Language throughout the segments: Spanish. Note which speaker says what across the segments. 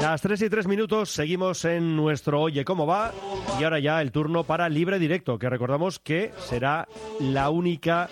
Speaker 1: Las 3 y 3 minutos seguimos en nuestro Oye cómo va y ahora ya el turno para Libre Directo, que recordamos que será la única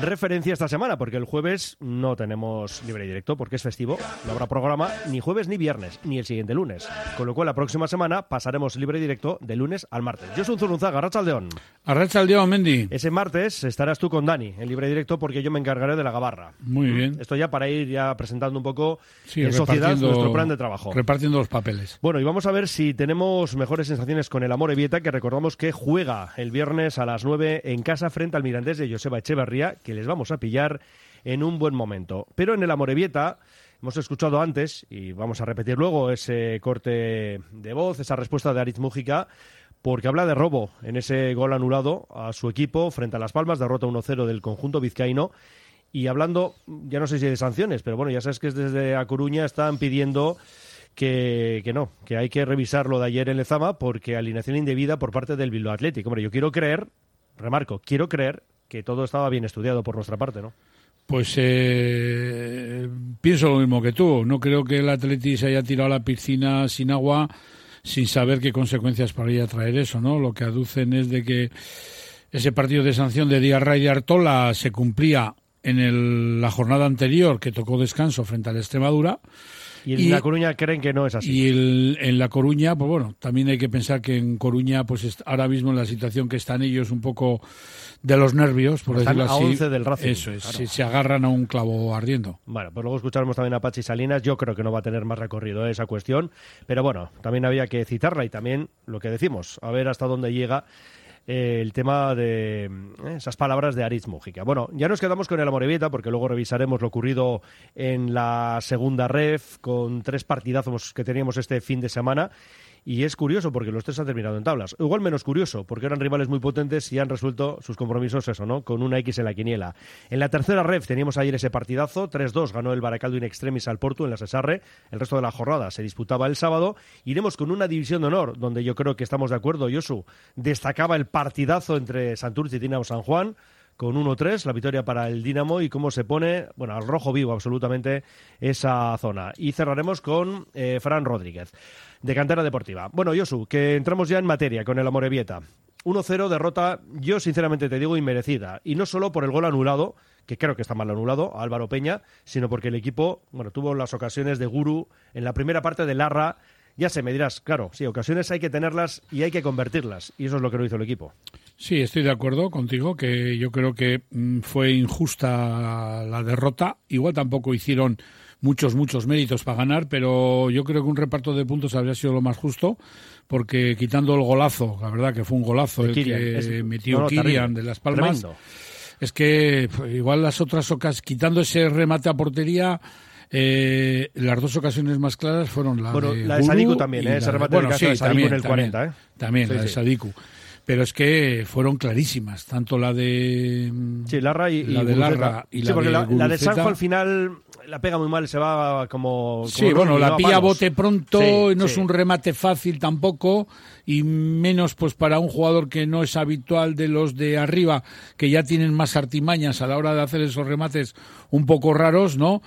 Speaker 1: referencia esta semana, porque el jueves no tenemos libre directo, porque es festivo, no habrá programa ni jueves ni viernes, ni el siguiente lunes. Con lo cual, la próxima semana pasaremos libre directo de lunes al martes. Yo soy un Zurunzaga, Arrachaldeón.
Speaker 2: Arrachaldeón, Mendy.
Speaker 1: Ese martes estarás tú con Dani en libre directo, porque yo me encargaré de la gabarra.
Speaker 2: Muy bien.
Speaker 1: Esto ya para ir ya presentando un poco en sociedad nuestro plan de trabajo.
Speaker 2: Repartiendo los papeles.
Speaker 1: Bueno, y vamos a ver si tenemos mejores sensaciones con el Amor Evieta, que recordamos que juega el viernes a las 9 en casa frente al Mirandés de Joseba Echeverría, que les vamos a pillar en un buen momento. Pero en el Amorebieta hemos escuchado antes, y vamos a repetir luego ese corte de voz, esa respuesta de Aritz Mújica, porque habla de robo en ese gol anulado a su equipo frente a Las Palmas, derrota 1-0 del conjunto vizcaíno. Y hablando, ya no sé si de sanciones, pero bueno, ya sabes que desde A Coruña están pidiendo que, que, no, que hay que revisar lo de ayer en Lezama porque alineación indebida por parte del Bilbao Atlético. Hombre, yo quiero creer, remarco, quiero creer que todo estaba bien estudiado por nuestra parte, ¿no?
Speaker 2: Pues eh, pienso lo mismo que tú. No creo que el Atleti se haya tirado a la piscina sin agua sin saber qué consecuencias podría traer eso, ¿no? Lo que aducen es de que ese partido de sanción de Diarra y de Artola se cumplía en la jornada anterior que tocó descanso frente a la Extremadura
Speaker 1: y en La Coruña creen que no es así.
Speaker 2: Y en La Coruña, pues bueno, también hay que pensar que en Coruña, pues ahora mismo en la situación que están ellos un poco de los nervios, por decirlo así.
Speaker 1: del Racing.
Speaker 2: Eso es, si se agarran a un clavo ardiendo.
Speaker 1: Bueno, pues luego escucharemos también a Pachi Salinas. Yo creo que no va a tener más recorrido esa cuestión, pero bueno, también había que citarla y también lo que decimos, a ver hasta dónde llega eh, el tema de eh, esas palabras de Aritz. Bueno, ya nos quedamos con el Amorebieta porque luego revisaremos lo ocurrido en la segunda ref con tres partidazos que teníamos este fin de semana y es curioso porque los tres han terminado en tablas. Igual menos curioso porque eran rivales muy potentes y han resuelto sus compromisos, eso, ¿no? Con una X en la quiniela. En la tercera ref teníamos ayer ese partidazo. 3-2 ganó el Baracaldo in extremis al Porto en la Cesarre. El resto de la jornada se disputaba el sábado. Iremos con una división de honor donde yo creo que estamos de acuerdo. Yosu destacaba el partidazo entre Santurce y Dinamo San Juan con 1-3, la victoria para el Dinamo y cómo se pone, bueno, al rojo vivo absolutamente esa zona. Y cerraremos con eh, Fran Rodríguez, de Cantera Deportiva. Bueno, Josu, que entramos ya en materia con el Amorebieta. 1-0, derrota, yo sinceramente te digo, inmerecida. Y no solo por el gol anulado, que creo que está mal anulado, a Álvaro Peña, sino porque el equipo, bueno, tuvo las ocasiones de Guru en la primera parte de Larra. Ya se me dirás, claro, sí, ocasiones hay que tenerlas y hay que convertirlas. Y eso es lo que no hizo el equipo.
Speaker 2: Sí, estoy de acuerdo contigo, que yo creo que mm, fue injusta la derrota. Igual tampoco hicieron muchos, muchos méritos para ganar, pero yo creo que un reparto de puntos habría sido lo más justo, porque quitando el golazo, la verdad que fue un golazo el que metió Kirian de Las Palmas, es que igual las otras ocasiones, quitando ese remate a portería, eh, las dos ocasiones más claras fueron la de
Speaker 1: la de Sadiku también, ¿eh? ese remate
Speaker 2: bueno,
Speaker 1: sí, también, en el 40, ¿eh?
Speaker 2: También, la de Sadiku pero es que fueron clarísimas, tanto la de
Speaker 1: sí, Larra y
Speaker 2: la de Larra y la
Speaker 1: porque
Speaker 2: de
Speaker 1: la, la, de Sanjo al final la pega muy mal, se va como, como
Speaker 2: Sí, bueno, la pilla bote pronto, sí, no sí. es un remate fácil tampoco y menos pues para un jugador que no es habitual de los de arriba, que ya tienen más artimañas a la hora de hacer esos remates un poco raros, ¿no?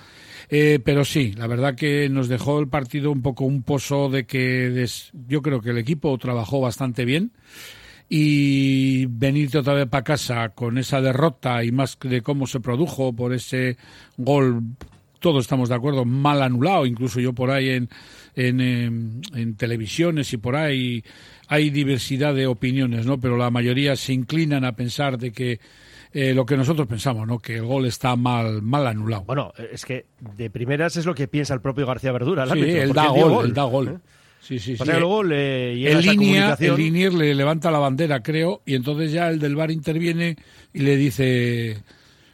Speaker 2: Eh, pero sí, la verdad que nos dejó el partido un poco un pozo de que des... yo creo que el equipo trabajó bastante bien y venirte otra vez para casa con esa derrota y más de cómo se produjo por ese gol todos estamos de acuerdo, mal anulado, incluso yo por ahí en, en, en, en, televisiones y por ahí hay diversidad de opiniones, ¿no? Pero la mayoría se inclinan a pensar de que eh, lo que nosotros pensamos, ¿no? Que el gol está mal, mal anulado.
Speaker 1: Bueno, es que de primeras es lo que piensa el propio García Verdura. El
Speaker 2: sí,
Speaker 1: árbitro,
Speaker 2: él da gol, gol, él da gol. ¿Eh?
Speaker 1: Sí, sí, sí. luego le
Speaker 2: el línea, el linier le levanta la bandera, creo, y entonces ya el del bar interviene y le dice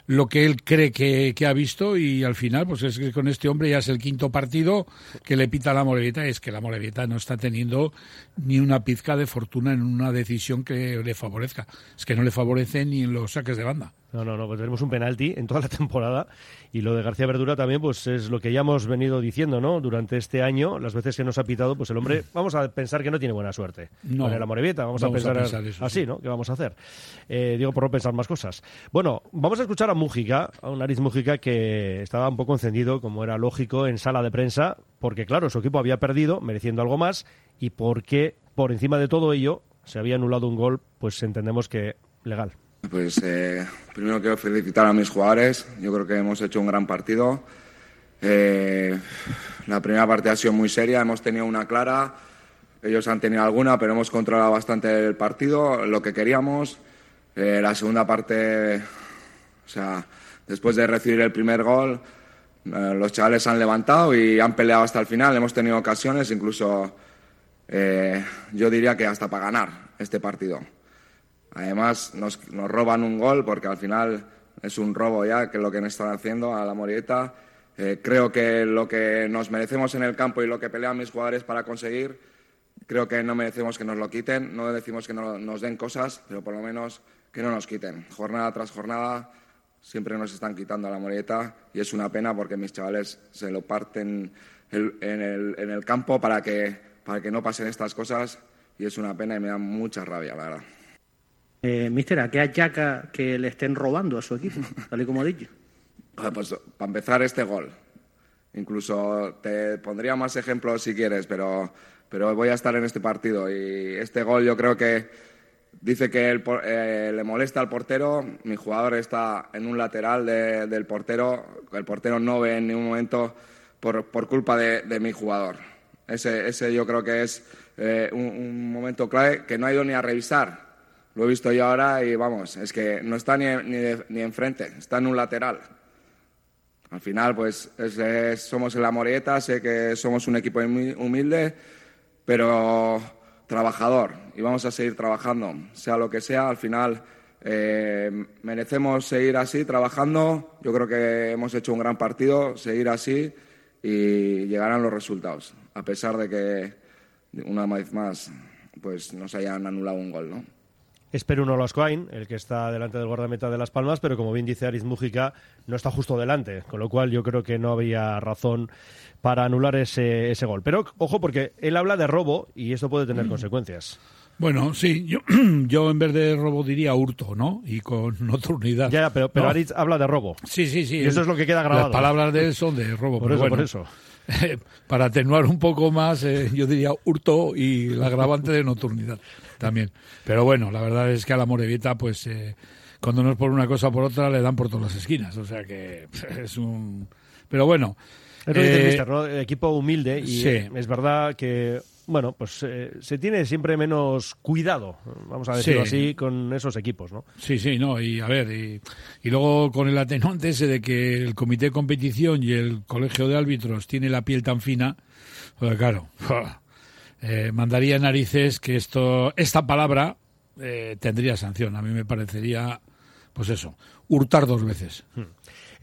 Speaker 2: lo que él cree que, que, ha visto y al final, pues es que con este hombre ya es el quinto partido que le pita a la Morevieta. Es que la Morevieta no está teniendo ni una pizca de fortuna en una decisión que le favorezca. Es que no le favorece ni en los saques de banda.
Speaker 1: No, no, no, pues tenemos un penalti en toda la temporada y lo de García Verdura también pues es lo que ya hemos venido diciendo, ¿no? Durante este año, las veces que nos ha pitado, pues el hombre, vamos a pensar que no tiene buena suerte
Speaker 2: no,
Speaker 1: con la Morevieta, vamos, vamos, a pensar,
Speaker 2: a pensar eso,
Speaker 1: así,
Speaker 2: sí.
Speaker 1: ¿no? ¿Qué vamos a hacer? Eh, digo, por no pensar más cosas. Bueno, vamos a escuchar a Mújica, a un Aritz Mújica que estaba un poco encendido, como era lógico, en sala de prensa, porque claro, su equipo había perdido, mereciendo algo más, y porque por encima de todo ello se había anulado un gol, pues entendemos que legal.
Speaker 3: Pues eh, primero quiero felicitar a mis jugadores. Yo creo que hemos hecho un gran partido. Eh, la primera parte ha sido muy seria, hemos tenido una clara. Ellos han tenido alguna, pero hemos controlado bastante el partido, lo que queríamos. Eh, la segunda parte, o sea, después de recibir el primer gol, los chavales han levantado y han peleado hasta el final. Hemos tenido ocasiones, incluso yo diría que hasta para ganar este partido. Además, nos, roban un gol porque al final es un robo ya, que es lo que nos están haciendo a la Morieta. Eh, creo que lo que nos merecemos en el campo y lo que pelean mis jugadores para conseguir, creo que no merecemos que nos lo quiten. No decimos que no, nos den cosas, pero por lo menos que no nos quiten. Jornada tras jornada siempre nos están quitando a la Morieta y es una pena porque mis chavales se lo parten en, el, campo para que, para que no pasen estas cosas y es una pena y me da mucha rabia, la verdad.
Speaker 4: Eh, mister, ¿a qué achaca que le estén robando a su equipo, tal y como he dicho?
Speaker 3: Pues para empezar este gol. Incluso te pondría más ejemplos si quieres, pero, pero voy a estar en este partido. Y este gol yo creo que dice que eh, le molesta al portero. Mi jugador está en un lateral del portero. El portero no ve en ningún momento por, por culpa de, mi jugador. Ese, ese yo creo que es eh, un, un momento clave que no ha ido ni a revisar lo he visto yo ahora y vamos, es que no está ni, ni, enfrente, está en un lateral. Al final, pues somos en la Morieta, sé que somos un equipo humilde, pero trabajador y vamos a seguir trabajando, sea lo que sea. Al final, eh, merecemos seguir así, trabajando. Yo creo que hemos hecho un gran partido, seguir así y llegarán los resultados, a pesar de que una vez más pues nos hayan anulado un gol, ¿no?
Speaker 1: Espero uno Lascoain, el que está delante del guardameta de Las Palmas, pero como bien dice Ariz Mújica, no está justo delante, con lo cual yo creo que no había razón para anular ese, ese gol. Pero ojo, porque él habla de robo y esto puede tener consecuencias.
Speaker 2: Bueno, sí, yo, yo en vez de robo diría hurto, ¿no? Y con noturnidad.
Speaker 1: Ya, pero, pero Aritz habla de robo.
Speaker 2: Sí, sí, sí.
Speaker 1: Y eso es lo que queda grabado.
Speaker 2: Las palabras de él son de robo.
Speaker 1: Por eso, por eso.
Speaker 2: para atenuar un poco más, eh, yo diría hurto y la agravante de noturnidad también. Pero bueno, la verdad es que a la Morevieta, pues eh, cuando no es por una cosa o por otra, le dan por todas las esquinas. O sea que es un. Pero bueno.
Speaker 1: Es eh, Equipo humilde y es verdad que bueno, pues eh, se tiene siempre menos cuidado, vamos a decirlo así, con esos equipos, ¿no?
Speaker 2: Sí, sí, no, y a ver, y, luego con el atenuante ese de que el comité de competición y el colegio de árbitros tiene la piel tan fina, pues claro, eh, mandaría narices que esto, esta palabra eh, tendría sanción. A mí me parecería, pues eso, hurtar dos veces. Hmm.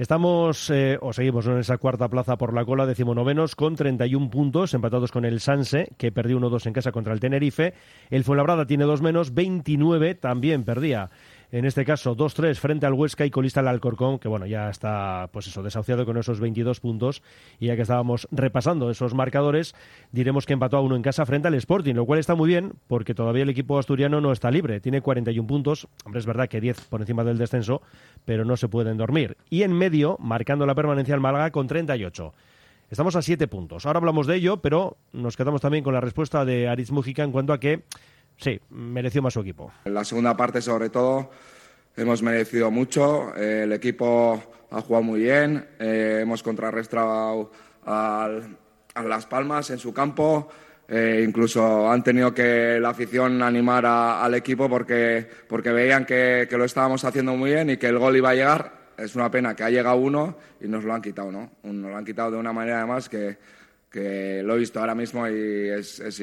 Speaker 1: Estamos, eh, o seguimos en esa cuarta plaza por la cola, decimonovenos, con 31 puntos, empatados con el Sanse, que perdió 1-2 en casa contra el Tenerife. El Fuenlabrada tiene dos menos, 29, también perdía en este caso 2-3 frente al Huesca y colista el Alcorcón, que bueno, ya está pues eso, desahuciado con esos 22 puntos y ya que estábamos repasando esos marcadores, diremos que empató a uno en casa frente al Sporting, lo cual está muy bien porque todavía el equipo asturiano no está libre, tiene 41 puntos, hombre, es verdad que 10 por encima del descenso, pero no se pueden dormir. Y en medio, marcando la permanencia al Málaga con 38. Estamos a 7 puntos. Ahora hablamos de ello, pero nos quedamos también con la respuesta de Aritz Mujica en cuanto a que sí, mereció más su equipo.
Speaker 3: En la segunda parte, sobre todo, hemos merecido mucho. Eh, el equipo ha jugado muy bien. Eh, hemos contrarrestado a Las Palmas en su campo. Eh, incluso han tenido que la afición animar al equipo porque, porque veían que, lo estábamos haciendo muy bien y que el gol iba a llegar. Es una pena que ha llegado uno y nos lo han quitado, ¿no? Nos lo han quitado de una manera además que, que lo he visto ahora mismo y es, es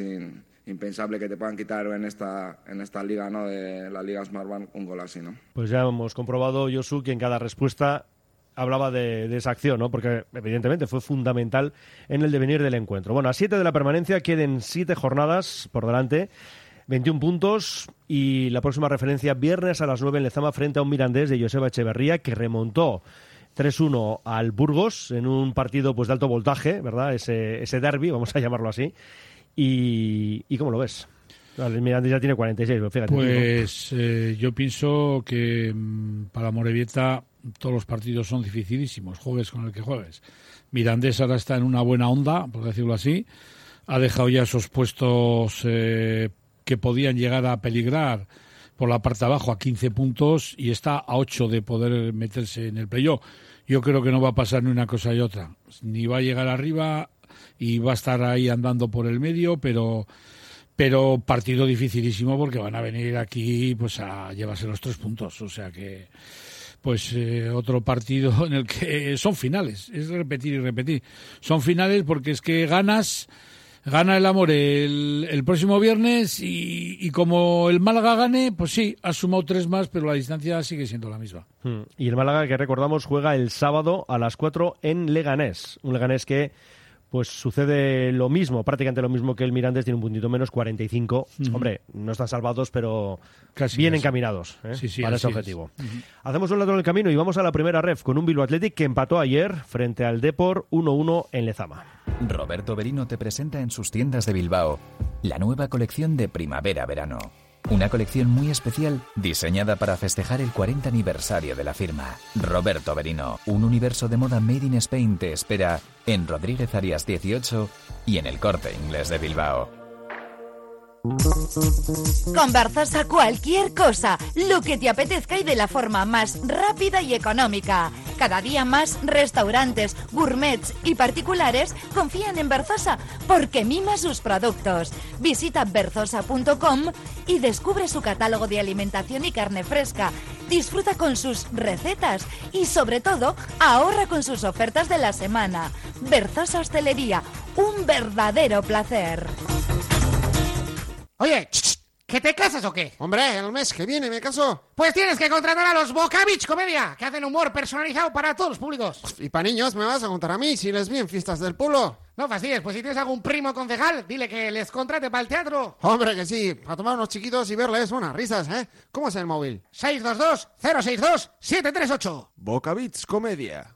Speaker 3: impensable que te puedan quitar en esta, en esta liga, ¿no? De la Liga Smartbank un gol así, ¿no?
Speaker 1: Pues ya hemos comprobado, Josu, que en cada respuesta hablaba de, esa acción, ¿no? Porque evidentemente fue fundamental en el devenir del encuentro. Bueno, a siete de la permanencia queden siete jornadas por delante. 21 puntos y la próxima referencia viernes a las 9 en Lezama frente a un Mirandés de Joseba Echeverría que remontó 3-1 al Burgos en un partido pues de alto voltaje, ¿verdad? Ese, ese derby, vamos a llamarlo así. ¿Y, cómo lo ves? El Mirandés ya tiene 46, fíjate.
Speaker 2: Pues eh, yo pienso que mm, para Morevieta todos los partidos son dificilísimos, juegues con el que juegues. Mirandés ahora está en una buena onda, por decirlo así, ha dejado ya esos puestos eh, que podían llegar a peligrar por la parte de abajo a 15 puntos y está a 8 de poder meterse en el playoff. Yo creo que no va a pasar ni una cosa y otra. Ni va a llegar arriba y va a estar ahí andando por el medio, pero pero partido dificilísimo porque van a venir aquí pues a llevarse los tres puntos. O sea que pues eh, otro partido en el que son finales, es repetir y repetir. Son finales porque es que ganas gana el amor el, próximo viernes y, como el Málaga gane, pues sí, ha sumado tres más, pero la distancia sigue siendo la misma.
Speaker 1: Hmm. Y el Málaga, que recordamos, juega el sábado a las 4 en Leganés. Un Leganés que pues sucede lo mismo, prácticamente lo mismo que el Mirandés, tiene un puntito menos, 45. Hombre, no están salvados, pero casi, bien encaminados ¿eh? para ese objetivo. Hacemos un lado en el camino y vamos a la primera ref con un Bilbao Athletic que empató ayer frente al Depor 1-1 en Lezama.
Speaker 5: Roberto Berino te presenta en sus tiendas de Bilbao la nueva colección de primavera-verano una colección muy especial diseñada para festejar el 40 aniversario de la firma. Roberto Berino, un universo de moda made in Spain te espera en Rodríguez Arias 18 y en el Corte Inglés de Bilbao.
Speaker 6: Con Barzasa cualquier cosa, lo que te apetezca y de la forma más rápida y económica. Cada día más restaurantes, gourmets y particulares confían en Berzosa porque mima sus productos. Visita berzosa.com y descubre su catálogo de alimentación y carne fresca. Disfruta con sus recetas y sobre todo ahorra con sus ofertas de la semana. Berzosa Hostelería, un verdadero placer.
Speaker 7: Oye, ¿que te casas o qué?
Speaker 8: Hombre, el mes que viene me caso.
Speaker 7: Pues tienes que contratar a los Bocavich Comedia, que hacen humor personalizado para todos los públicos.
Speaker 8: Y para niños me vas a contar a mí si les vi en fiestas del pueblo.
Speaker 7: No fastidies, pues si tienes algún primo concejal, dile que les contrate para el teatro.
Speaker 8: Hombre, que sí, para tomar unos chiquitos y verles unas risas, ¿eh? ¿Cómo es el móvil?
Speaker 7: 622-062-738.
Speaker 8: Bocavich Comedia.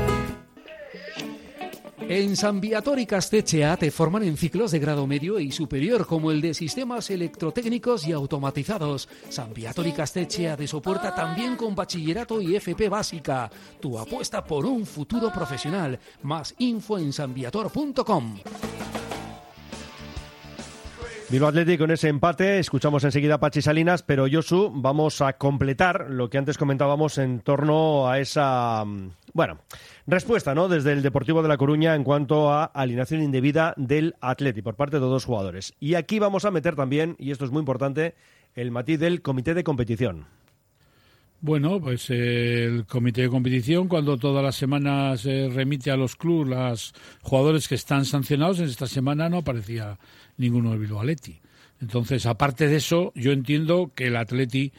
Speaker 9: En San y Castechea te forman en ciclos de grado medio y superior, como el de sistemas electrotécnicos y automatizados. San y Castechea te soporta también con bachillerato y FP básica. Tu apuesta por un futuro profesional. Más info en sanviator.com.
Speaker 1: Bilbao Athletic con ese empate, escuchamos enseguida a Pachi Salinas, pero Josu, vamos a completar lo que antes comentábamos en torno a esa, mm, bueno, respuesta, ¿no? Desde el Deportivo de La Coruña en cuanto a alineación indebida del Athletic por parte de dos jugadores. Y aquí vamos a meter también, y esto es muy importante, el matiz del comité de competición.
Speaker 2: Bueno, pues el comité de competición, cuando todas las semanas se remite a los clubes los jugadores que están sancionados, en esta semana no aparecía ninguno del Bilbao Atleti. Entonces, aparte de eso, yo entiendo que el Atleti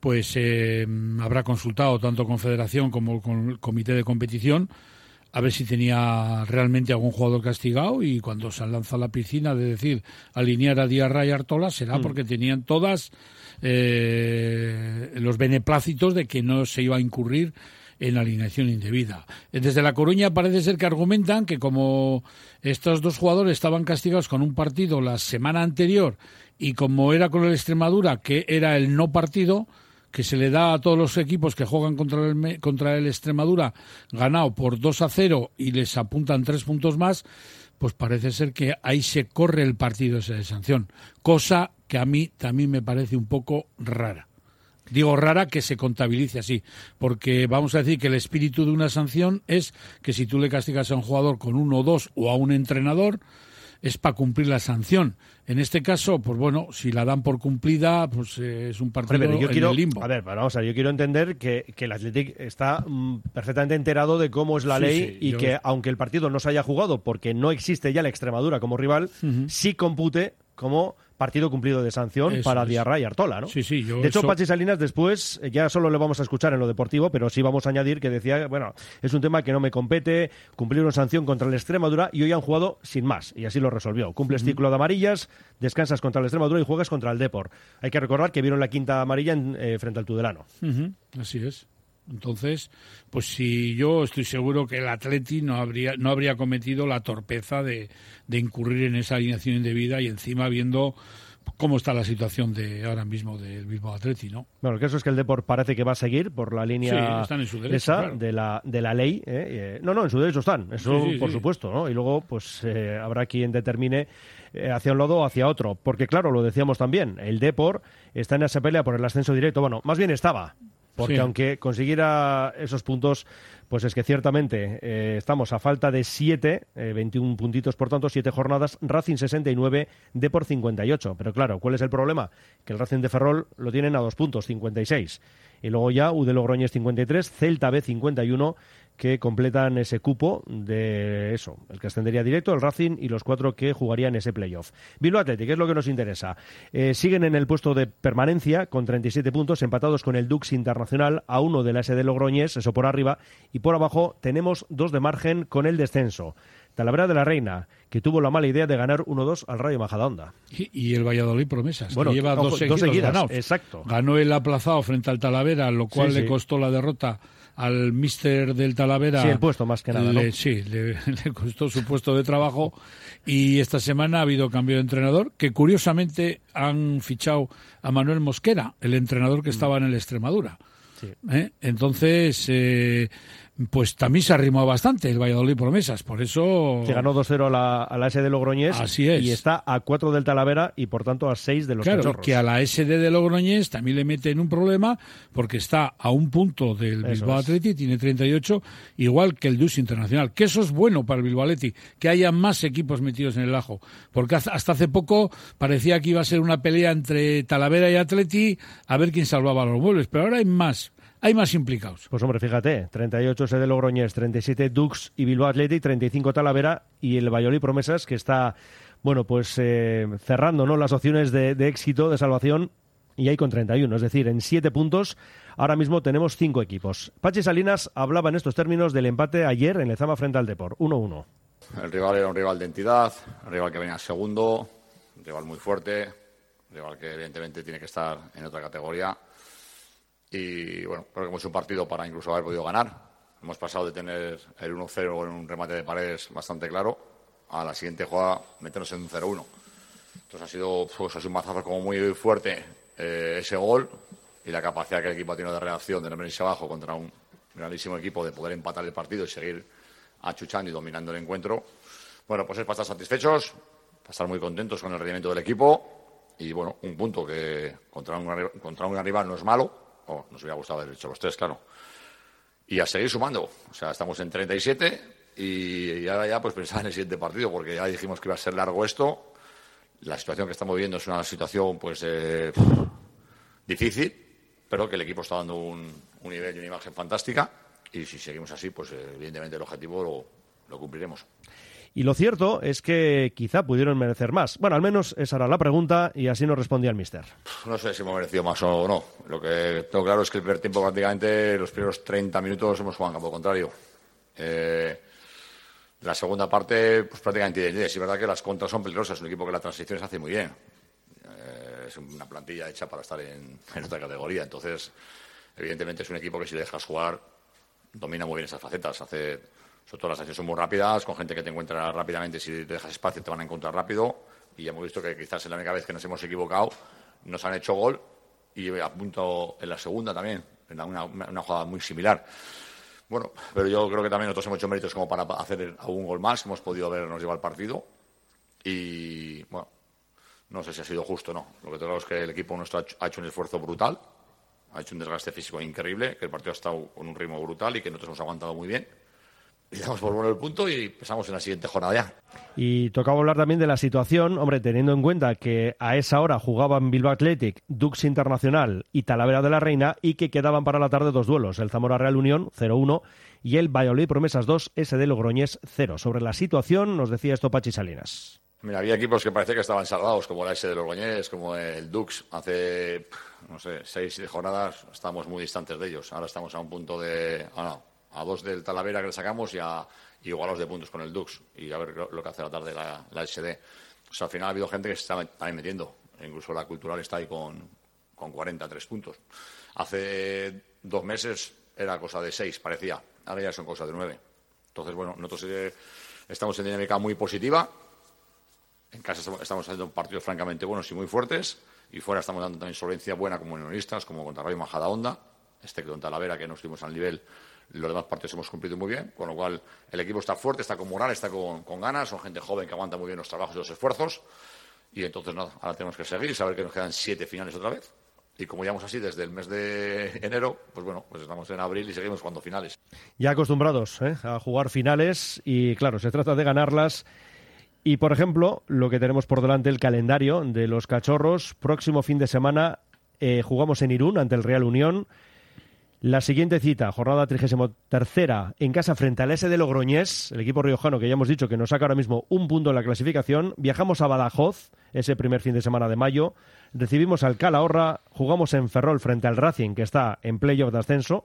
Speaker 2: pues eh, habrá consultado tanto con Federación como con el Comité de Competición a ver si tenía realmente algún jugador castigado y cuando se lanza a la piscina de decir alinear a Diarra y Artola será mm. porque tenían todas eh, los beneplácitos de que no se iba a incurrir en alineación indebida. Desde La Coruña parece ser que argumentan que como estos dos jugadores estaban castigados con un partido la semana anterior y como era con el Extremadura, que era el no partido, que se le da a todos los equipos que juegan contra el, contra el Extremadura ganado por 2 a 0 y les apuntan tres puntos más, pues parece ser que ahí se corre el partido ese de sanción, cosa que a mí también me parece un poco rara. Digo rara que se contabilice así, porque vamos a decir que el espíritu de una sanción es que si tú le castigas a un jugador con uno o dos o a un entrenador, es para cumplir la sanción. En este caso, pues bueno, si la dan por cumplida, pues eh, es un partido en el limbo.
Speaker 1: A ver, vamos a ver, yo quiero entender que, que el Athletic está mm, perfectamente enterado de cómo es la ley y que aunque el partido no se haya jugado porque no existe ya la Extremadura como rival, sí compute como partido cumplido de sanción
Speaker 2: Eso
Speaker 1: para
Speaker 2: es.
Speaker 1: Diarra y Artola, ¿no?
Speaker 2: Sí, sí, yo
Speaker 1: de hecho,
Speaker 2: eso-
Speaker 1: Pachi Salinas después, eh, ya solo le vamos a escuchar en lo deportivo, pero sí vamos a añadir que decía, bueno, es un tema que no me compete, cumplieron sanción contra el Extremadura y hoy han jugado sin más, y así lo resolvió. Cumples ciclo de amarillas, descansas contra el Extremadura y juegas contra el Depor. Hay que recordar que vieron la quinta amarilla en, eh, frente al Tudelano.
Speaker 2: Así es. Entonces, pues si yo estoy seguro que el Atleti no habría no habría cometido la torpeza de, de incurrir en esa alineación indebida y encima viendo cómo está la situación de ahora mismo del mismo Atleti, ¿no?
Speaker 1: Bueno, el caso es que el Depor parece que va a seguir por la línea
Speaker 2: Sí, derecho,
Speaker 1: esa
Speaker 2: claro.
Speaker 1: de, la, de la ley. ¿eh? Eh, no, no, en su derecho están, eso
Speaker 2: Sí, sí,
Speaker 1: por supuesto, ¿no? Y luego, pues eh, habrá quien determine eh, hacia un lado o hacia otro. Porque, claro, lo decíamos también, el Depor está en esa pelea por el ascenso directo. Bueno, más bien estaba. Porque
Speaker 2: Sí.
Speaker 1: aunque consiguiera esos puntos, pues es que ciertamente eh, estamos a falta de 7, 21 puntitos por tanto, 7 jornadas, Racing 69, Depor 58. Pero claro, ¿cuál es el problema? Que el Racing de Ferrol lo tienen a dos puntos, 56. Y luego ya U de Logroñés 53, Celta B 51, que completan ese cupo de eso, el que ascendería directo, el Racing y los cuatro que jugarían ese playoff. Bilbao Athletic, es lo que nos interesa. Eh, siguen en el puesto de permanencia con 37 puntos, empatados con el Dux Internacional a uno de la SD Logroñés, eso por arriba, y por abajo tenemos dos de margen con el descenso. Talavera de la Reina, que tuvo la mala idea de ganar 1-2 al Rayo Majadahonda.
Speaker 2: Y, y el Valladolid Promesas,
Speaker 1: Bueno,
Speaker 2: que lleva
Speaker 1: ojo,
Speaker 2: dos,
Speaker 1: seguidas, exacto.
Speaker 2: Ganó el aplazado frente al Talavera, lo cual
Speaker 1: Sí,
Speaker 2: le
Speaker 1: sí.
Speaker 2: costó la derrota al mister del Talavera.
Speaker 1: Sí, el puesto más que nada, ¿no?
Speaker 2: Sí, le, le costó su puesto de trabajo. Y esta semana ha habido cambio de entrenador, que curiosamente han fichado a Manuel Mosquera, el entrenador que estaba en el Extremadura.
Speaker 1: Sí.
Speaker 2: ¿Eh? Entonces, eh, pues también se arrimó bastante el Valladolid Promesas. Por eso.
Speaker 1: Que ganó 2-0 a la, a la SD Logroñés.
Speaker 2: Así es.
Speaker 1: Y está a 4 del Talavera y por tanto a 6 de los
Speaker 2: Claro,
Speaker 1: cachorros.
Speaker 2: que a la SD de Logroñés también le meten un problema porque está a un punto del
Speaker 1: Eso
Speaker 2: Bilbao
Speaker 1: es.
Speaker 2: Athletic, tiene 38, igual que el Dus Internacional. Que eso es bueno para el Bilbao Athletic, que haya más equipos metidos en el ajo. Porque hasta hasta hace poco parecía que iba a ser una pelea entre Talavera y Atleti a ver quién salvaba los muebles, pero ahora hay más, hay más implicados.
Speaker 1: Pues hombre, fíjate, 38 SD Logroñés, 37 Dux y Bilbao Athletic, 35 Talavera y el Valladolid Promesas que está, bueno, pues eh, cerrando ¿no? las opciones de, de éxito, de salvación y ahí con 31, es decir, en 7 puntos ahora mismo tenemos 5 equipos. Pachi Salinas hablaba en estos términos del empate ayer en Lezama frente al Depor, 1-1.
Speaker 10: El rival era un rival de entidad, un rival que venía segundo, un rival muy fuerte, un rival que evidentemente tiene que estar en otra categoría. Y bueno, creo que hemos hecho un partido para incluso haber podido ganar. Hemos pasado de tener el 1-0 en un remate de paredes bastante claro a la siguiente jugada meternos en un 0-1. Entonces ha sido, pues, ha sido un mazazo como muy fuerte eh, ese gol y la capacidad que el equipo ha tenido de reacción, de no venirse abajo contra un grandísimo equipo, de poder empatar el partido y seguir achuchando y dominando el encuentro. Bueno, pues es para estar satisfechos, para estar muy contentos con el rendimiento del equipo y bueno, un punto que contra un, contra un rival no es malo, o nos hubiera gustado haber hecho los tres, claro. Y a seguir sumando, o sea, estamos en 37 y, y ahora ya pues pensar en el siguiente partido porque ya dijimos que iba a ser largo esto. La situación que estamos viviendo es una situación pues eh, difícil, pero que el equipo está dando un, un nivel y una imagen fantástica y si seguimos así, pues eh, evidentemente el objetivo lo, lo cumpliremos.
Speaker 1: Y lo cierto es que quizá pudieron merecer más. Bueno, al menos esa era la pregunta y así nos respondía el mister.
Speaker 10: No sé si hemos merecido más o no. Lo que tengo claro es que el primer tiempo prácticamente los primeros 30 minutos hemos jugado en campo contrario. Eh, la segunda parte, pues prácticamente. Sí, es verdad que las contras son peligrosas. Es un equipo que la transición se hace muy bien. Eh, es una plantilla hecha para estar en, en otra categoría. Entonces, evidentemente es un equipo que si le dejas jugar, domina muy bien esas facetas. Hace, sobre todo las acciones son muy rápidas, con gente que te encuentra rápidamente. Si te dejas espacio, te van a encontrar rápido. Y ya hemos visto que quizás es la única vez que nos hemos equivocado, nos han hecho gol y a en la segunda también, en una, jugada muy similar. Bueno, pero yo creo que también nosotros hemos hecho méritos como para hacer algún gol más, hemos podido habernos llevado el partido y bueno, no sé si ha sido justo o no. Lo que tengo es que el equipo nuestro ha hecho un esfuerzo brutal, ha hecho un desgaste físico increíble, que el partido ha estado con un ritmo brutal y que nosotros hemos aguantado muy bien. Y damos por bueno el punto y empezamos en la siguiente jornada ya.
Speaker 1: Y tocaba hablar también de la situación, hombre, teniendo en cuenta que a esa hora jugaban Bilbao Athletic, Dux Internacional y Talavera de la Reina y que quedaban para la tarde dos duelos, el Zamora Real Unión 0-1 y el Valladolid Promesas 2, SD Logroñés 0. Sobre la situación nos decía esto Pachi Salinas.
Speaker 10: Mira, había equipos que parecía que estaban salvados, como la S de los como el Dux. Hace, no sé, seis jornadas estábamos muy distantes de ellos. Ahora estamos a un punto de. Ah, a dos del Talavera que le sacamos y, a, y igualados de puntos con el Dux. Y a ver lo, que hace la tarde la, la, SD. O sea, al final ha habido gente que se está también metiendo. Incluso la cultural está ahí con, con 43 puntos. Hace dos meses era cosa de seis, parecía. Ahora ya son cosas de nueve. Entonces, bueno, nosotros eh, estamos en dinámica muy positiva en casa estamos haciendo partidos francamente buenos y muy fuertes. Y fuera estamos dando también solvencia buena como unionistas, como contra Rayo Majada Onda. Este que contra Talavera, que no estuvimos al nivel, los demás partidos hemos cumplido muy bien. Con lo cual, el equipo está fuerte, está con moral, está con, con ganas. Son gente joven que aguanta muy bien los trabajos y los esfuerzos. Y entonces, ahora tenemos que seguir y saber que nos quedan siete finales otra vez. Y como llevamos así desde el mes de enero, pues bueno, pues estamos en abril y seguimos jugando finales.
Speaker 1: Ya acostumbrados ¿eh? a jugar finales y claro, se trata de ganarlas y, por ejemplo, lo que tenemos por delante, el calendario de los cachorros. Próximo fin de semana eh, jugamos en Irún ante el Real Unión. La siguiente cita, jornada 33 en casa frente al S de Logroñés, el equipo riojano que ya hemos dicho que nos saca ahora mismo un punto en la clasificación. Viajamos a Badajoz, ese primer fin de semana de mayo. Recibimos al Calahorra, jugamos en Ferrol frente al Racing, que está en playoff de ascenso.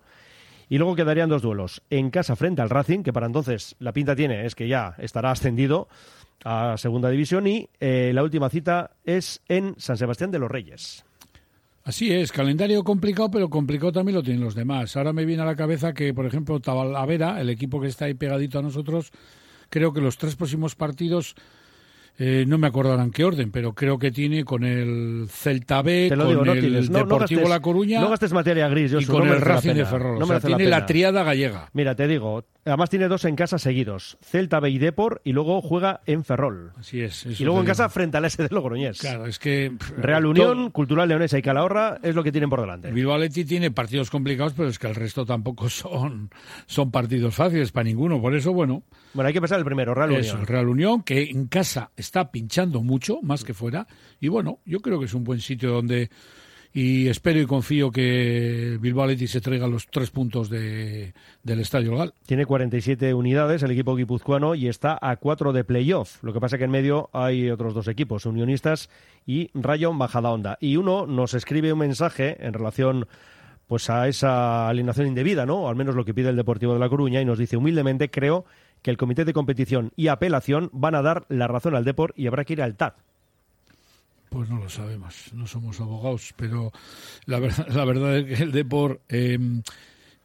Speaker 1: Y luego quedarían dos duelos. En casa frente al Racing, que para entonces la pinta tiene es que ya estará ascendido a Segunda División y eh, la última cita es en San Sebastián de los Reyes.
Speaker 2: Así es, calendario complicado, pero complicado también lo tienen los demás. Ahora me viene a la cabeza que, por ejemplo, Tabalavera, el equipo que está ahí pegadito a nosotros, creo que los tres próximos partidos eh, no me acordarán en qué orden, pero creo que tiene con el Celta B, con el Deportivo La Coruña.
Speaker 1: No gastes materia gris,
Speaker 2: y con el Racing de Ferrol. tiene la, triada gallega.
Speaker 1: Mira, te digo, además tiene dos en casa seguidos: Celta B y Depor, y luego juega en Ferrol.
Speaker 2: Así es.
Speaker 1: Y luego en casa frente al S de Logroñés.
Speaker 2: Claro, es que.
Speaker 1: Real Unión, Cultural Leonesa y Calahorra es lo que tienen por delante.
Speaker 2: Bilbao tiene partidos complicados, pero es que el resto tampoco son, son partidos fáciles para ninguno. Por eso, bueno.
Speaker 1: Bueno, hay que pasar el primero, Real Unión.
Speaker 2: el Real Unión, que en casa está pinchando mucho, más que fuera. Y bueno, yo creo que es un buen sitio donde. Y espero y confío que Bilbao Athletic se traiga los tres puntos de, del Estadio Legal.
Speaker 1: Tiene 47 unidades el equipo guipuzcoano y está a cuatro de playoff. Lo que pasa que en medio hay otros dos equipos, Unionistas y Rayo Onda. Y uno nos escribe un mensaje en relación pues a esa alineación indebida, ¿no? O al menos lo que pide el Deportivo de La Coruña y nos dice humildemente creo que el Comité de Competición y Apelación van a dar la razón al Depor y habrá que ir al TAD.
Speaker 2: Pues no lo sabemos, no somos abogados, pero la verdad, la verdad es que el Depor em,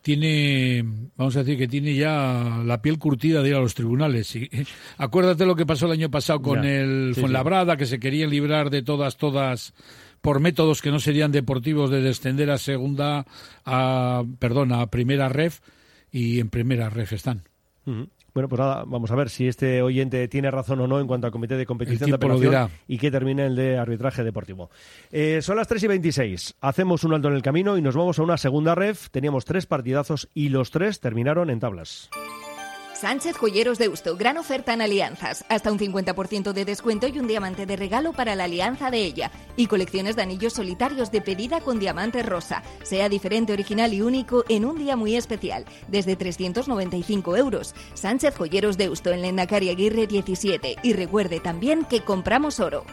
Speaker 2: tiene, vamos a decir que tiene ya la piel curtida de ir a los tribunales. Y, acuérdate lo que pasó el año pasado con el Fuenlabrada, que se querían librar de todas, todas por métodos que no serían deportivos de descender a segunda, a, perdón, a primera ref y en primera ref están.
Speaker 1: Bueno, pues nada, vamos a ver si este oyente tiene razón o no en cuanto al comité de competición de apelación y que termine el de arbitraje deportivo. Eh, son las 3 y 26. Hacemos un alto en el camino y nos vamos a una segunda ref. Teníamos tres partidazos y los tres terminaron en tablas.
Speaker 6: Sánchez Joyeros de Usto, gran oferta en alianzas, hasta un 50% de descuento y un diamante de regalo para la alianza de ella. Y colecciones de anillos solitarios de pedida con diamante rosa. Sea diferente, original y único en un día muy especial, desde 395 euros. Sánchez Joyeros de Usto en Lendakari Aguirre 17. Y recuerde también que compramos oro.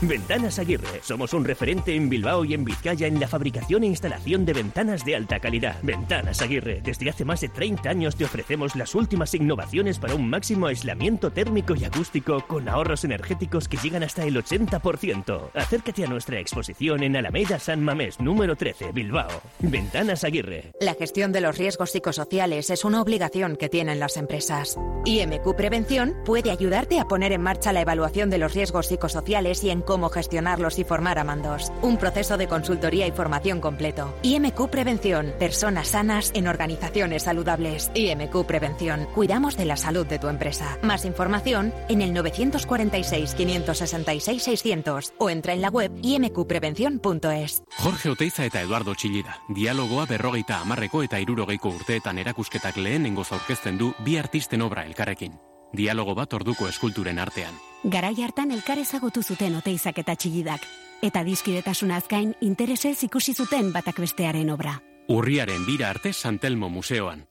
Speaker 11: Ventanas Aguirre. Somos un referente en Bilbao y en Vizcaya en la fabricación e instalación de ventanas de alta calidad. Ventanas Aguirre. Desde hace más de 30 años te ofrecemos las últimas innovaciones para un máximo aislamiento térmico y acústico con ahorros energéticos que llegan hasta el 80%. Acércate a nuestra exposición en Alameda San Mamés, número 13, Bilbao. Ventanas Aguirre.
Speaker 12: La gestión de los riesgos psicosociales es una obligación que tienen las empresas. IMQ Prevención puede ayudarte a poner en marcha la evaluación de los riesgos psicosociales y en cómo gestionarlos y formar a mandos. Un proceso de consultoría y formación completo. IMQ Prevención. Personas sanas en organizaciones saludables. IMQ Prevención. Cuidamos de la salud de tu empresa. Más información en el 946 566 600 o entra en la web imqprevención.es.
Speaker 13: Jorge Oteiza eta Eduardo Chillida. Dialogoa berrogeita amarreko eta irurogeiko urteetan erakusketak lehenengo aurkezten du bi artisten obra elkarrekin. Dialogo bat orduko eskulturen artean.
Speaker 14: Garai hartan elkar ezagutu zuten oteizak eta txigidak. Eta dizkidetasunaz gain interesez ikusi zuten batak bestearen obra.
Speaker 13: Urriaren bira arte Santelmo Museoan.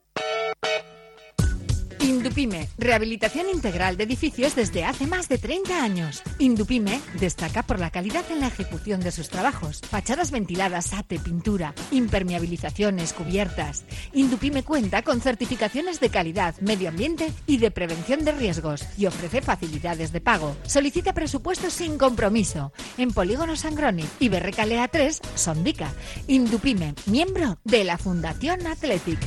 Speaker 15: Indupime, rehabilitación integral de edificios desde hace más de 30 años. Indupime destaca por la calidad en la ejecución de sus trabajos. Fachadas ventiladas, ate, pintura, impermeabilizaciones, cubiertas. Indupime cuenta con certificaciones de calidad, medio ambiente y de prevención de riesgos y ofrece facilidades de pago. Solicita presupuestos sin compromiso en Polígono Sangroni y Berrecalea 3, Sondica. Indupime, miembro de la Fundación Athletic.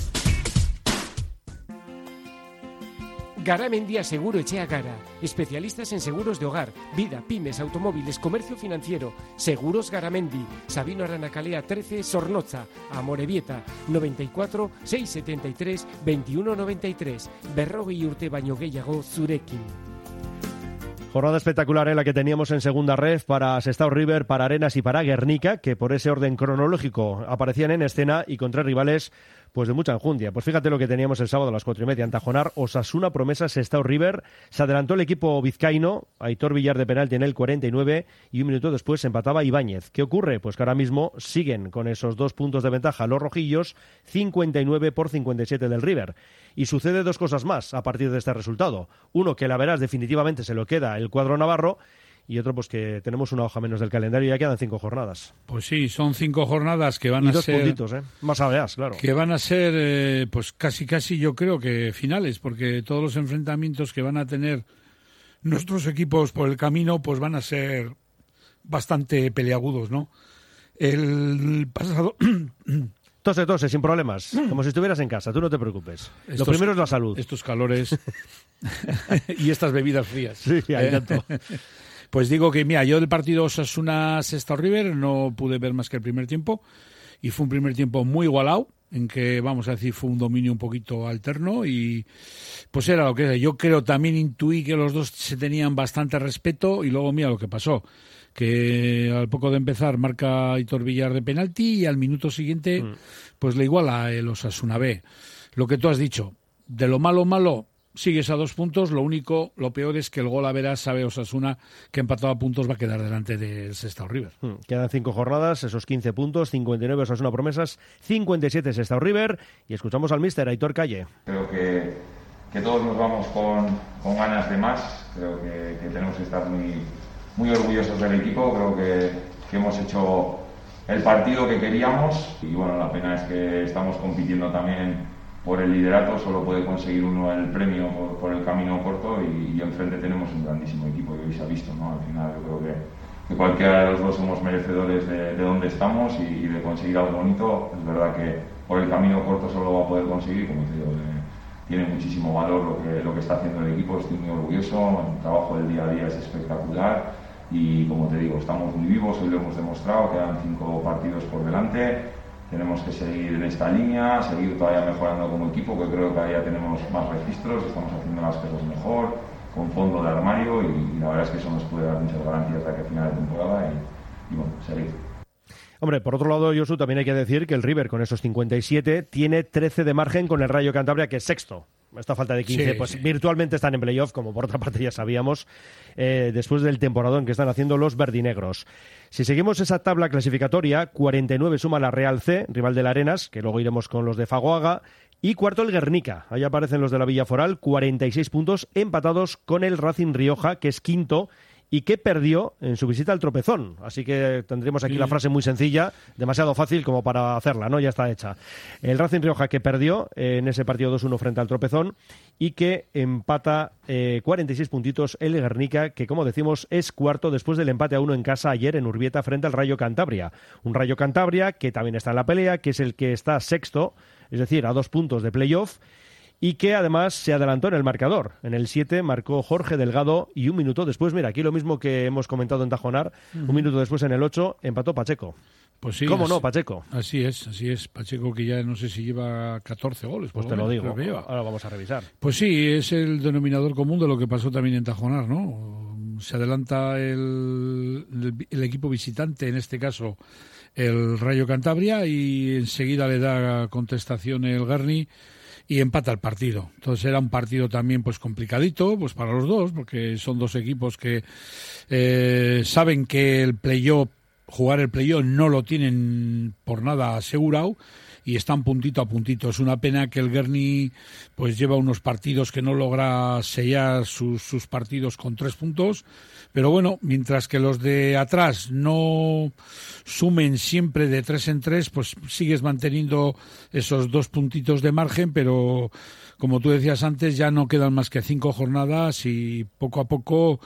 Speaker 9: Garamendia Seguro Echea Gara. Especialistas en seguros de hogar, vida, pymes, automóviles, comercio financiero. Seguros Garamendi. Sabino Aranacalea 13, Sornoza. Amorebieta 94 673 2193. Berrogi urte baino gehiago zurekin.
Speaker 1: Jornada espectacular en la que teníamos en segunda red para Sestao River, para Arenas y para Guernica, que por ese orden cronológico aparecían en escena y con tres rivales pues de mucha enjundia. Pues fíjate lo que teníamos el sábado a las cuatro y media. Antajonar, Osasuna, Promesa, Sestao River. Se adelantó el equipo vizcaíno, Aitor Villar de penalti en el 49 y un minuto después empataba Ibáñez. ¿Qué ocurre? Pues que ahora mismo siguen con esos dos puntos de ventaja los rojillos, 59 por 57 del River. Y sucede dos cosas más a partir de este resultado. Uno, que la verás definitivamente se lo queda el cuadro navarro y otro pues que tenemos una hoja menos del calendario y ya quedan cinco jornadas.
Speaker 2: Pues sí, son cinco jornadas que van
Speaker 1: y
Speaker 2: a
Speaker 1: dos
Speaker 2: ser
Speaker 1: puntitos, ¿eh? Más aveas, claro.
Speaker 2: que van a ser eh, pues casi casi yo creo que finales porque todos los enfrentamientos que van a tener nuestros equipos por el camino pues van a ser bastante peleagudos, ¿no? El pasado
Speaker 1: Tose, tose, sin problemas. Como si estuvieras en casa, tú no te preocupes. Lo
Speaker 2: Estos-
Speaker 1: primero es la salud.
Speaker 2: Estos calores y estas bebidas frías.
Speaker 1: Sí, hay
Speaker 2: Eh,
Speaker 1: tanto.
Speaker 2: Pues digo que, mira, yo del partido Osasuna Sestao River no pude ver más que el primer tiempo y fue un primer tiempo muy igualado en que, vamos a decir, fue un dominio un poquito alterno y pues era lo que era. Yo creo también intuí que los dos se tenían bastante respeto y luego mira lo que pasó que al poco de empezar marca Hitor Villar de penalti y al minuto siguiente pues le iguala el Osasuna B. Lo que tú has dicho, de lo malo malo sigues a dos puntos, lo único, lo peor es que el gol a verás sabe Osasuna que empatado a puntos va a quedar delante del Sestao River.
Speaker 1: Hmm, Quedan cinco jornadas, esos 15 puntos, 59 Osasuna Promesas, 57 Sestao River y escuchamos al míster Aitor Calle.
Speaker 16: Creo que, que todos nos vamos con, con ganas de más. Creo que, que tenemos que estar muy, muy orgullosos del equipo. Creo que, que hemos hecho el partido que queríamos. Y bueno, la pena es que estamos compitiendo también por el liderato. Solo puede conseguir uno el premio por, el camino corto. Y, y enfrente tenemos un grandísimo equipo y hoy se ha visto. ¿no? Al final, yo creo que, cualquiera de los dos somos merecedores de, de donde estamos y, de conseguir algo bonito. Es verdad que por el camino corto solo va a poder conseguir, como te digo, tiene muchísimo valor lo que, lo que está haciendo el equipo, estoy muy orgulloso, el trabajo del día a día es espectacular y como te digo, estamos muy vivos, hoy lo hemos demostrado, quedan cinco partidos por delante, tenemos que seguir en esta línea, seguir todavía mejorando como equipo, que creo que cada día tenemos más registros, estamos haciendo las cosas mejor, con fondo de armario y, y la verdad es que eso nos puede dar muchas garantías de a final de temporada y, y bueno, seguir.
Speaker 1: Hombre, por otro lado, Josu, también hay que decir que el River con esos 57 tiene 13 de margen con el Rayo Cantabria, que es sexto. Esta falta de 15,
Speaker 2: Sí,
Speaker 1: pues
Speaker 2: sí.
Speaker 1: virtualmente están en playoff, como por otra parte ya sabíamos, eh, después del temporadón que están haciendo los verdinegros. Si seguimos esa tabla clasificatoria, 49 suma la Real C, rival de la Arenas, que luego iremos con los de Fagoaga, y cuarto el Guernica. Ahí aparecen los de la Villa Foral, 46 puntos, empatados con el Racing Rioja, que es quinto y que perdió en su visita al tropezón. Así que tendremos aquí
Speaker 2: Sí.
Speaker 1: la frase muy sencilla, demasiado fácil como para hacerla, ¿no? Ya está hecha. El Racing Rioja que perdió eh, en ese partido 2-1 frente al tropezón y que empata eh, 46 puntitos el Guernica, que como decimos es cuarto después del empate a uno en casa ayer en Urbieta frente al Rayo Cantabria. Un Rayo Cantabria que también está en la pelea, que es el que está sexto, es decir, a dos puntos de playoff y que además se adelantó en el marcador. En el 7 marcó Jorge Delgado y un minuto después, mira, aquí lo mismo que hemos comentado en Tajonar, un minuto después en el 8 empató Pacheco.
Speaker 2: Pues sí.
Speaker 1: ¿Cómo
Speaker 2: así-
Speaker 1: no, Pacheco?
Speaker 2: Así es, así es. Pacheco que ya no sé si lleva 14 goles.
Speaker 1: Pues te lo digo,
Speaker 2: que lleva.
Speaker 1: ahora vamos a revisar.
Speaker 2: Pues sí, es el denominador común de lo que pasó también en Tajonar, ¿no? Se adelanta el, el- el equipo visitante, en este caso el Rayo Cantabria, y enseguida le da contestación el Garni y empata el partido. Entonces era un partido también pues complicadito pues para los dos, porque son dos equipos que eh, saben que el playoff, jugar el playoff no lo tienen por nada asegurado y están puntito a puntito. Es una pena que el Guerni pues lleva unos partidos que no logra sellar sus, sus partidos con tres puntos, pero bueno, mientras que los de atrás no sumen siempre de tres en tres, pues sigues manteniendo esos dos puntitos de margen, pero como tú decías antes, ya no quedan más que cinco jornadas y poco a poco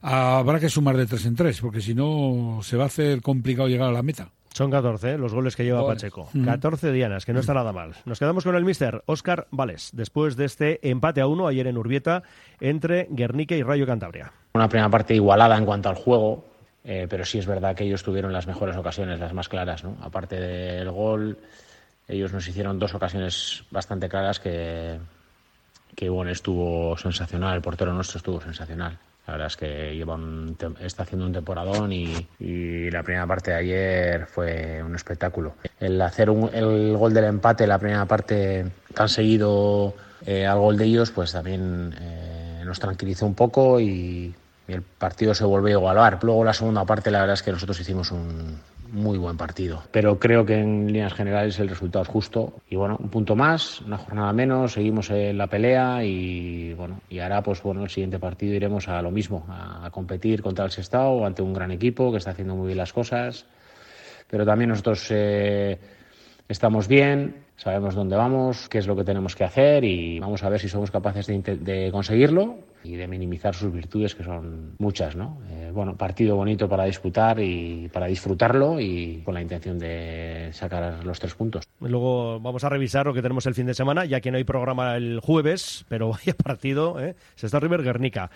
Speaker 2: habrá que sumar de tres en tres, porque si no se va a hacer complicado llegar a la meta.
Speaker 1: Son 14 ¿eh? los goles que lleva Pacheco. 14 dianas, que no está nada mal. Nos quedamos con el mister Óscar Vales, después de este empate a uno ayer en Urbieta entre Guernica y Rayo Cantabria.
Speaker 17: Una primera parte igualada en cuanto al juego, eh, pero sí es verdad que ellos tuvieron las mejores ocasiones, las más claras. ¿no? Aparte del gol, ellos nos hicieron dos ocasiones bastante claras que, que bueno, estuvo sensacional, el portero nuestro estuvo sensacional. La verdad es que lleva está haciendo un temporadón y, la primera parte de ayer fue un espectáculo. El hacer el gol del empate, la primera parte han seguido eh, al gol de ellos, pues también eh, nos tranquilizó un poco y, y, el partido se volvió a igualar. Luego la segunda parte, la verdad es que nosotros hicimos un, muy buen partido. Pero creo que en líneas generales el resultado es justo. Y bueno, un punto más, una jornada menos, seguimos en la pelea y bueno, y ahora pues bueno, el siguiente partido iremos a lo mismo, a, competir contra el Sestao ante un gran equipo que está haciendo muy bien las cosas. Pero también nosotros eh, estamos bien, sabemos dónde vamos, qué es lo que tenemos que hacer y vamos a ver si somos capaces de, conseguirlo y de minimizar sus virtudes, que son muchas, ¿no? Eh, bueno, partido bonito para disputar y para disfrutarlo y con la intención de sacar los tres puntos.
Speaker 1: Luego vamos a revisar lo que tenemos el fin de semana, ya que no hay programa el jueves, pero vaya partido, ¿eh? Se está River Guernica.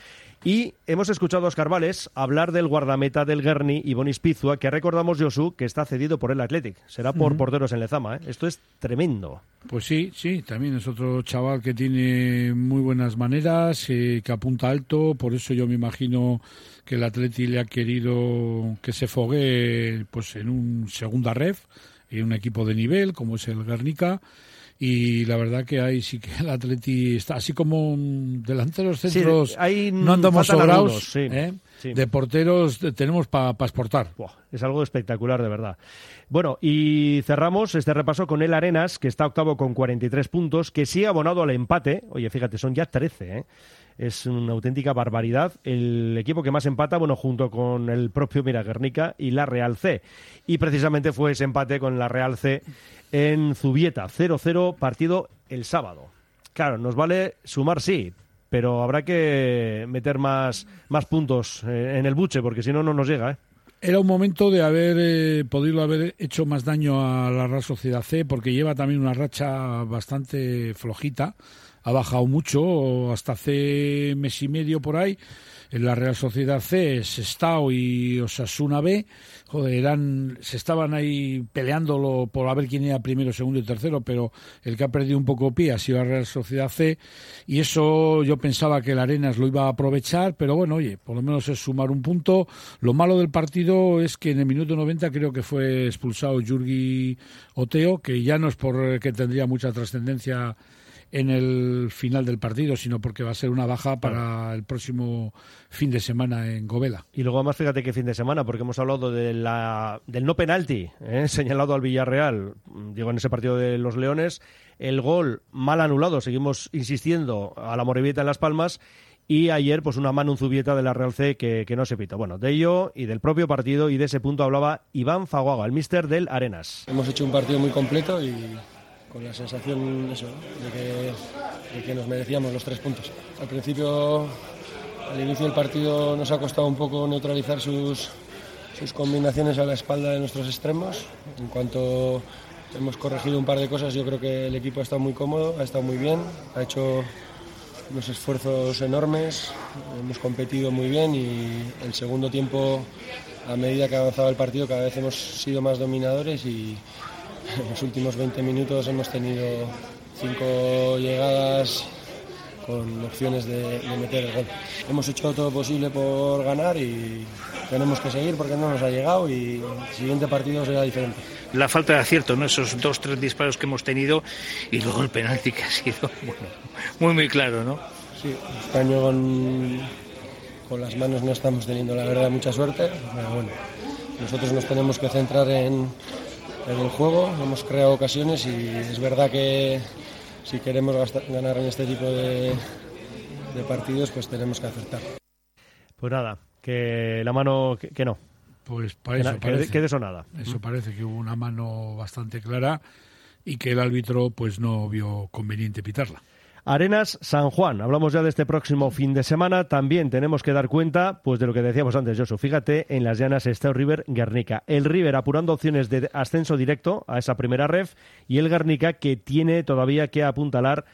Speaker 1: Y hemos escuchado a Oscar Vales hablar del guardameta del Guerni, Bonis Pizua, que recordamos, Josu, que está cedido por el Athletic. Será por porteros en Lezama. ¿eh? Esto es tremendo.
Speaker 2: Pues sí, sí, también es otro chaval que tiene muy buenas maneras, eh, que apunta alto, por eso yo me imagino que el Atleti le ha querido que se fogue pues en un segunda ref, en un equipo de nivel como es el Guernica y la verdad que ahí sí que el Atleti está así como delante de los centros no andamos sobrados ¿eh? de porteros tenemos para exportar
Speaker 1: es algo espectacular de verdad bueno y cerramos este repaso con el Arenas que está octavo con 43 puntos que sí ha abonado al empate oye fíjate son ya 13 ¿eh? es una auténtica barbaridad. El equipo que más empata, bueno, junto con el propio Mira Guernica y la Real C. Y precisamente fue ese empate con la Real C en Zubieta, 0-0 partido el sábado. Claro, nos vale sumar sí, pero habrá que meter más, más puntos eh, en el buche, porque si no, no nos llega, ¿eh?
Speaker 2: Era un momento de haber eh, podido haber hecho más daño a la Real Sociedad C, porque lleva también una racha bastante flojita ha bajado mucho, hasta hace mes y medio por ahí. En la Real Sociedad C, Sestao y Osasuna B, joder, eran, se estaban ahí peleándolo por a ver quién era primero, segundo y tercero, pero el que ha perdido un poco pie ha sido la Real Sociedad C, y eso yo pensaba que el Arenas lo iba a aprovechar, pero bueno, oye, por lo menos es sumar un punto. Lo malo del partido es que en el minuto 90 creo que fue expulsado Jurgi Oteo, que ya no es por que tendría mucha trascendencia en el final del partido, sino porque va a ser una baja para el próximo fin de semana en Govela.
Speaker 1: Y luego más fíjate que fin de semana, porque hemos hablado de la, del no penalti ¿eh? señalado al Villarreal, digo en ese partido de los Leones, el gol mal anulado, seguimos insistiendo a la Morevieta en Las Palmas, y ayer pues una mano Zubieta de la Real C que, que, no se pita. Bueno, de ello y del propio partido y de ese punto hablaba Iván Faguaga, el mister del Arenas.
Speaker 18: Hemos hecho un partido muy completo y con la sensación eso, de, que, nos merecíamos los tres puntos. Al principio, al inicio del partido nos ha costado un poco neutralizar sus, sus combinaciones a la espalda de nuestros extremos. En cuanto hemos corregido un par de cosas, yo creo que el equipo ha estado muy cómodo, ha estado muy bien, ha hecho unos esfuerzos enormes, hemos competido muy bien y el segundo tiempo, a medida que avanzaba el partido, cada vez hemos sido más dominadores y, en los últimos 20 minutos hemos tenido cinco llegadas con opciones de, meter el gol. Hemos hecho todo posible por ganar y tenemos que seguir porque no nos ha llegado y el siguiente partido será diferente.
Speaker 19: La falta de acierto, ¿no? esos dos, tres disparos que hemos tenido y luego el penalti que ha sido muy, muy claro. ¿no?
Speaker 18: Sí, año con, con las manos no estamos teniendo la verdad mucha suerte, pero bueno, nosotros nos tenemos que centrar en en el juego, hemos creado ocasiones y es verdad que si queremos ganar en este tipo de, de partidos, pues tenemos que acertar.
Speaker 1: Pues nada, que la mano que, no.
Speaker 2: Pues para eso
Speaker 1: que,
Speaker 2: parece.
Speaker 1: Que de eso nada.
Speaker 2: Eso parece que hubo una mano bastante clara y que el árbitro pues no vio conveniente pitarla.
Speaker 1: Arenas San Juan, hablamos ya de este próximo fin de semana, también tenemos que dar cuenta pues de lo que decíamos antes, Josu. Fíjate, en las llanas está el River Guernica. El River apurando opciones de ascenso directo a esa primera ref y el Guernica que tiene todavía que apuntalar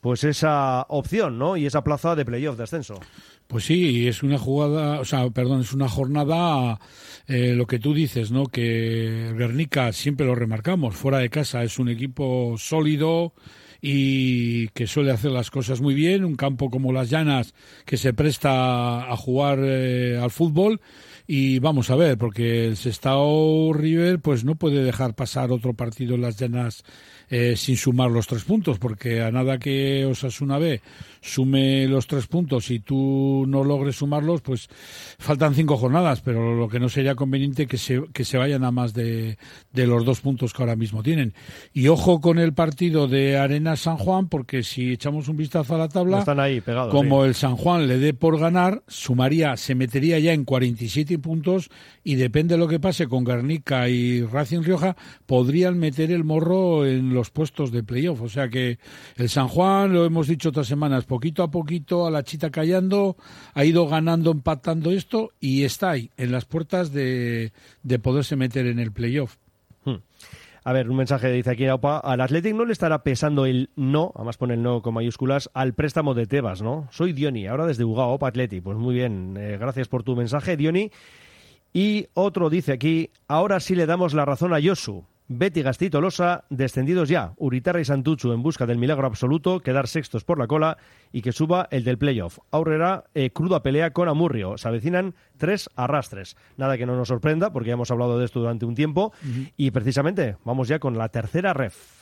Speaker 1: pues esa opción, ¿no? Y esa plaza de playoff de ascenso.
Speaker 2: Pues sí, es una jugada, o sea, perdón, es una jornada, eh, lo que tú dices, ¿no? Que Guernica siempre lo remarcamos, fuera de casa es un equipo sólido y que suele hacer las cosas muy bien, un campo como las Llanas que se presta a jugar eh, al fútbol. Y vamos a ver, porque el Sestao River pues no puede dejar pasar otro partido en las Llanas eh, sin sumar los tres puntos, porque a nada que Osasuna B sume los tres puntos y tú no logres sumarlos, pues faltan cinco jornadas, pero lo que no sería conveniente que se, que se vayan a más de, de los dos puntos que ahora mismo tienen. Y ojo con el partido de Arena San Juan, porque si echamos un vistazo a la tabla,
Speaker 1: están ahí pegados,
Speaker 2: como el San Juan le dé por ganar, sumaría, se metería ya en 47 puntos y depende de lo que pase con Garnica y Racing Rioja, podrían meter el morro en los puestos de playoff. O sea que el San Juan, lo hemos dicho otras semanas, poquito a poquito, a la chita callando, ha ido ganando, empatando esto y está ahí, en las puertas de, de poderse meter en el playoff.
Speaker 1: Hmm. A ver, un mensaje dice aquí Aupa, al Athletic no le estará pesando el no, además pone el no con mayúsculas, al préstamo de Tebas, ¿no? Soy Diony, ahora desde Ugao, Opa Athletic. Pues muy bien, eh, gracias por tu mensaje, Diony. Y otro dice aquí, ahora sí le damos la razón a Yosu. Betty Gastito Losa, descendidos ya. Uritarra y Santuchu en busca del milagro absoluto, quedar sextos por la cola y que suba el del playoff. Aurrera, eh, cruda pelea con Amurrio. Se avecinan tres arrastres. Nada que no nos sorprenda, porque ya hemos hablado de esto durante un tiempo. Y precisamente, vamos ya con la tercera ref.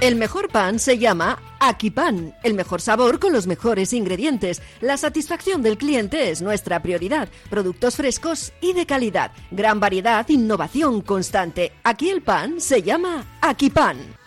Speaker 20: El mejor pan se llama Akipan, el mejor sabor con los mejores ingredientes. La satisfacción del cliente es nuestra prioridad. Productos frescos y de calidad. Gran variedad, innovación constante. Aquí el pan se llama Akipan.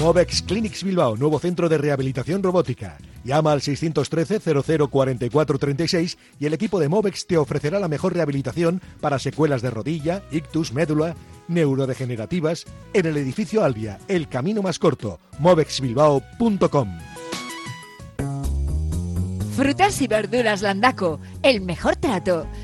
Speaker 21: Movex Clinics Bilbao, nuevo centro de rehabilitación robótica. Llama al 613 0044 36 y el equipo de Movex te ofrecerá la mejor rehabilitación para secuelas de rodilla, ictus, médula, neurodegenerativas en el edificio Albia, el camino más corto, movexbilbao.com.
Speaker 15: Frutas y verduras Landaco, el mejor trato,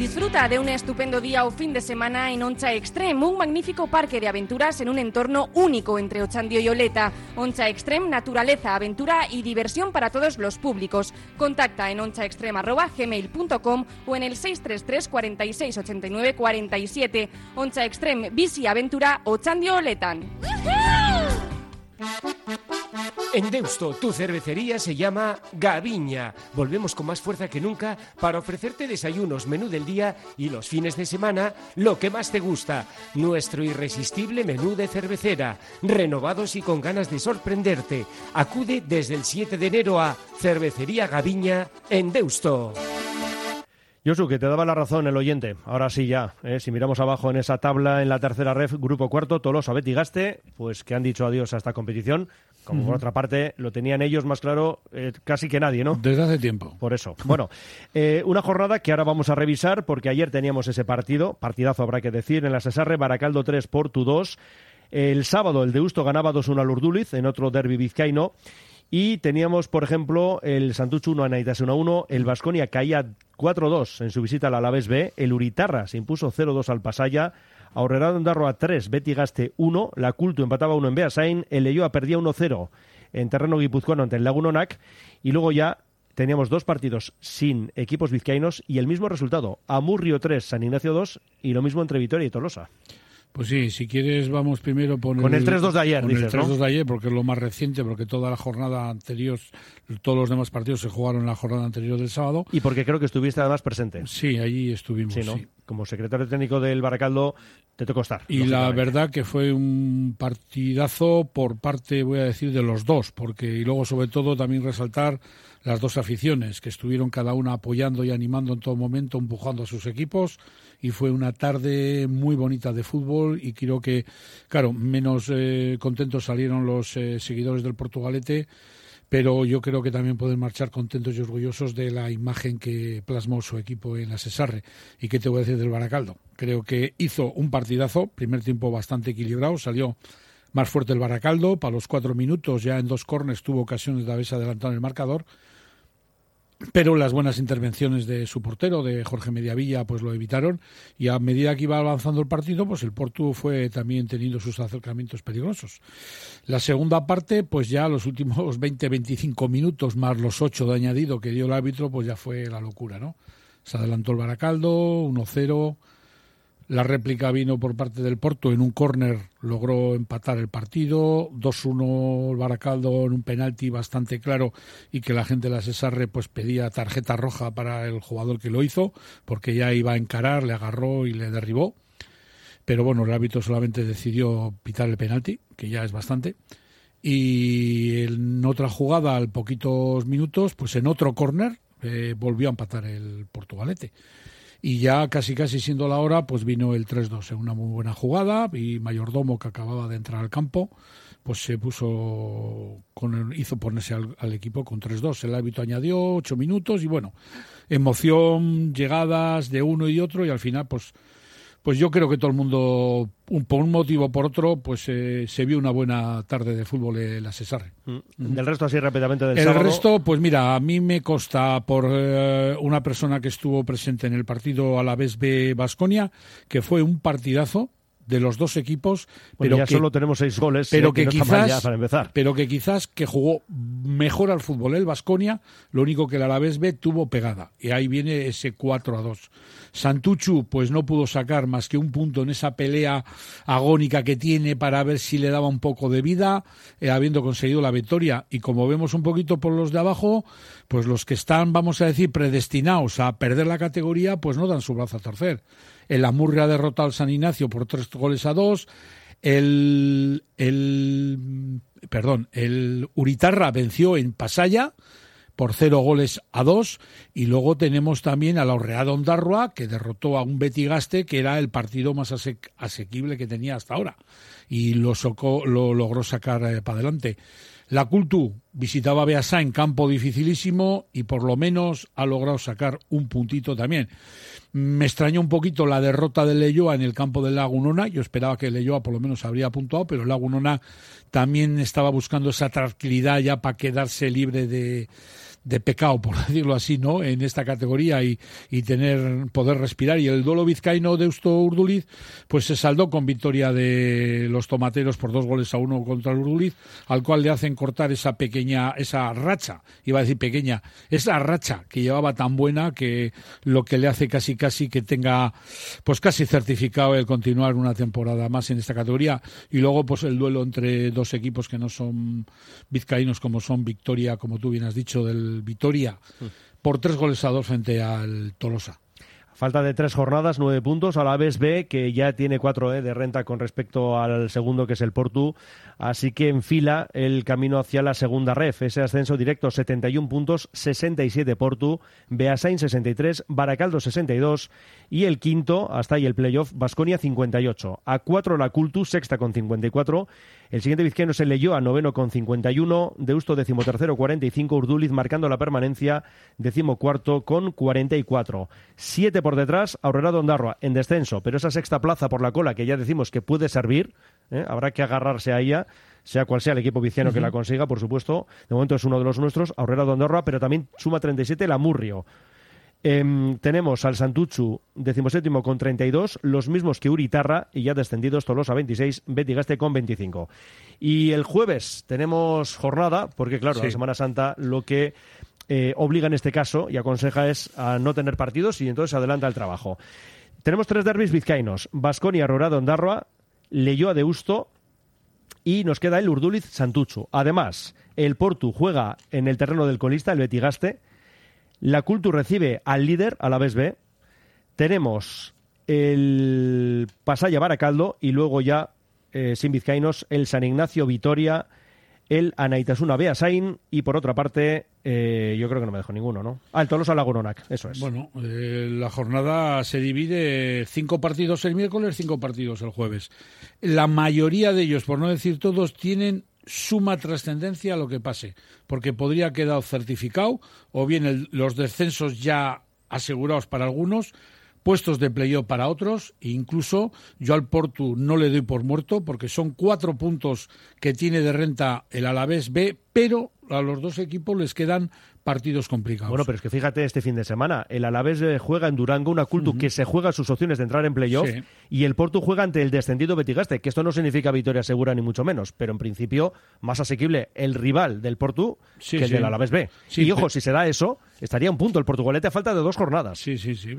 Speaker 22: Disfruta de un estupendo día o fin de semana en Oncha Extreme, un magnífico parque de aventuras en un entorno único entre Ochandio y Oleta. Oncha Extreme, naturaleza, aventura y diversión para todos los públicos. Contacta en onchaextreme.gmail.com o en el 633 46 89 47. Oncha Extreme, bici, aventura, Ochandio Oletan.
Speaker 9: En Deusto, tu cervecería se llama Gaviña. Volvemos con más fuerza que nunca para ofrecerte desayunos, menú del día y los fines de semana lo que más te gusta. Nuestro irresistible menú de cervecera, renovados y con ganas de sorprenderte. Acude desde el 7 de enero a Cervecería Gaviña en Deusto.
Speaker 1: Josu, que te daba la razón el oyente. Ahora sí ya, ¿eh? si miramos abajo en esa tabla, en la tercera ref, grupo cuarto, Tolosa, Betty Gaste, pues que han dicho adiós a esta competición. Como por otra parte, lo tenían ellos más claro eh, casi que nadie, ¿no?
Speaker 2: Desde hace tiempo.
Speaker 1: Por eso. Bueno, eh, una jornada que ahora vamos a revisar porque ayer teníamos ese partido, partidazo habrá que decir, en la Cesarre, Baracaldo 3, Portu 2. El sábado el Deusto ganaba 2-1 al Urduliz en otro derby vizcaíno. Y teníamos, por ejemplo, el Santucho 1 a Naitas 1-1, el Vasconia caía 4-2 en su visita al Alavés B, el Uritarra se impuso 0-2 al Pasaya, Aurrerado Ondarro a 3, Betty Gaste 1, la Culto empataba 1 en Beasain, el Leyoa perdía 1-0 en terreno guipuzcoano ante el Lagunonac y luego ya teníamos dos partidos sin equipos vizcaínos y el mismo resultado, Amurrio 3, San Ignacio 2 y lo mismo entre Vitoria y Tolosa.
Speaker 2: Pues sí, si quieres vamos primero por
Speaker 1: Con el 3-2 de ayer,
Speaker 2: con
Speaker 1: dices,
Speaker 2: el 3-2
Speaker 1: ¿no?
Speaker 2: de ayer, porque es lo más reciente, porque toda la jornada anterior, todos los demás partidos se jugaron en la jornada anterior del sábado.
Speaker 1: Y porque creo que estuviste además presente.
Speaker 2: Sí, allí estuvimos,
Speaker 1: Sí, ¿no?
Speaker 2: sí.
Speaker 1: Como secretario técnico del Baracaldo te tocó estar.
Speaker 2: Y la verdad que fue un partidazo por parte, voy a decir, de los dos, porque y luego sobre todo también resaltar las dos aficiones que estuvieron cada una apoyando y animando en todo momento, empujando a sus equipos y fue una tarde muy bonita de fútbol y creo que, claro, menos eh, contentos salieron los eh, seguidores del Portugalete pero yo creo que también pueden marchar contentos y orgullosos de la imagen que plasmó su equipo en la Cesarre. ¿Y qué te voy a decir del Baracaldo? Creo que hizo un partidazo, primer tiempo bastante equilibrado, salió más fuerte el Baracaldo, para los cuatro minutos ya en dos corners tuvo ocasiones de haberse adelantado en el marcador, pero las buenas intervenciones de su portero, de Jorge Mediavilla, pues lo evitaron y a medida que iba avanzando el partido, pues el Porto fue también teniendo sus acercamientos peligrosos. La segunda parte, pues ya los últimos 20-25 minutos más los 8 de añadido que dio el árbitro, pues ya fue la locura, ¿no? Se adelantó el Baracaldo, 1-0. La réplica vino por parte del Porto en un córner, logró empatar el partido, 2-1 el Baracaldo en un penalti bastante claro y que la gente de la Cesarre pues pedía tarjeta roja para el jugador que lo hizo, porque ya iba a encarar, le agarró y le derribó. Pero bueno, el árbitro solamente decidió pitar el penalti, que ya es bastante. Y en otra jugada, al poquitos minutos, pues en otro córner, eh, volvió a empatar el Portugalete. Y ya casi casi siendo la hora, pues vino el 3-2 en una muy buena jugada y Mayordomo, que acababa de entrar al campo, pues se puso, con hizo ponerse al, equipo con 3-2. El árbitro añadió 8 minutos y bueno, emoción, llegadas de uno y otro y al final, pues pues yo creo que todo el mundo, un- por un motivo o por otro, pues eh, se vio una buena tarde de fútbol en la Cesarre.
Speaker 1: Mm. Del resto así rápidamente del
Speaker 2: El
Speaker 1: sábado.
Speaker 2: resto, pues mira, a mí me consta por eh, una persona que estuvo presente en el partido a la vez B Basconia, que fue un partidazo de los dos equipos,
Speaker 1: Bueno,
Speaker 2: pero
Speaker 1: ya
Speaker 2: que,
Speaker 1: solo tenemos seis goles,
Speaker 2: pero
Speaker 1: eh, que no
Speaker 2: quizás,
Speaker 1: ya para empezar.
Speaker 2: pero que quizás que jugó mejor al fútbol el Basconia, lo único que el Alavés B tuvo pegada y ahí viene ese 4 a 2. Santuchu pues no pudo sacar más que un punto en esa pelea agónica que tiene para ver si le daba un poco de vida, eh, habiendo conseguido la victoria y como vemos un poquito por los de abajo, pues los que están, vamos a decir, predestinados a perder la categoría, pues no dan su brazo a torcer. El Amurria ha derrotado al San Ignacio por tres goles a dos. El, el, perdón, el Uritarra venció en Pasaya por cero goles a dos y luego tenemos también a la Orreada Ondarroa que derrotó a un Betigaste que era el partido más ase- asequible que tenía hasta ahora y lo, socó- lo logró sacar eh, para adelante. La Cultu visitaba Beasá en campo dificilísimo y por lo menos ha logrado sacar un puntito también. Me extrañó un poquito la derrota de Leyoa en el campo del Lagunona. Yo esperaba que Leyoa por lo menos habría puntuado, pero Lagunona también estaba buscando esa tranquilidad ya para quedarse libre de, de pecado, por decirlo así, ¿no? En esta categoría y, y tener poder respirar. Y el duelo vizcaíno de Eusto Urduliz, pues se saldó con victoria de los tomateros por dos goles a uno contra el Urduliz, al cual le hacen cortar esa pequeña, esa racha, iba a decir pequeña, esa racha que llevaba tan buena que lo que le hace casi casi que tenga pues casi certificado el continuar una temporada más en esta categoría y luego pues el duelo entre dos equipos que no son vizcaínos como son Victoria, como tú bien has dicho, del Vitoria, por tres goles a dos frente al Tolosa.
Speaker 1: Falta de tres jornadas, nueve puntos. A la vez B, que ya tiene cuatro eh, de renta con respecto al segundo, que es el Portu. Así que enfila el camino hacia la segunda ref. Ese ascenso directo, 71 puntos, 67 Portu, Beasain 63, Baracaldo 62 y el quinto, hasta ahí el playoff, Basconia 58. A cuatro la Cultu, sexta con 54. El siguiente vizcaíno se leyó a noveno con 51, Deusto decimotercero 45, Urduliz marcando la permanencia, decimocuarto con 44. Siete por detrás, Aurrera Ondarroa en descenso, pero esa sexta plaza por la cola que ya decimos que puede servir, ¿eh? habrá que agarrarse a ella, sea cual sea el equipo vizcaíno que la consiga, por supuesto. De momento es uno de los nuestros, Aurrera Ondarroa, pero también suma 37 la Murrio. Em, tenemos al Santuchu, decimoséptimo con 32, los mismos que Uritarra y ya descendidos Tolosa 26, Betigaste con 25. Y el jueves tenemos jornada, porque claro, la Semana Santa lo que eh, obliga en este caso y aconseja es a no tener partidos y entonces adelanta el trabajo. Tenemos tres derbis vizcaínos, Basconia, Rorado, Ondarroa, Leyoa de Usto y nos queda el Urduliz Santuchu. Además, el Portu juega en el terreno del colista, el Betigaste, la Cultu recibe al líder, a la vez B. Tenemos el Pasaya Baracaldo y luego ya, eh, sin vizcaínos, el San Ignacio Vitoria, el Anaitasuna Beasain y por otra parte, eh, yo creo que no me dejo ninguno, ¿no? Ah, el Tolosa Lagunonac, eso es.
Speaker 2: Bueno, eh, la jornada se divide cinco partidos el miércoles, cinco partidos el jueves. La mayoría de ellos, por no decir todos, tienen suma trascendencia a lo que pase, porque podría quedar certificado o bien los descensos ya asegurados para algunos, puestos de playoff para otros, e incluso yo al Portu no le doy por muerto, porque son cuatro puntos que tiene de renta el Alavés B, pero a los dos equipos les quedan partidos complicados.
Speaker 1: Bueno, pero es que fíjate este fin de semana, el Alavés eh, juega en Durango, una Cultu que se juega sus opciones de entrar en playoff y el Porto juega ante el descendido Betigaste, que esto no significa victoria segura ni mucho menos, pero en principio más asequible el rival del Porto que el del Alavés B. y ojo, si se da eso, estaría un punto el Portugalete a falta de dos jornadas.
Speaker 2: Sí, sí, sí,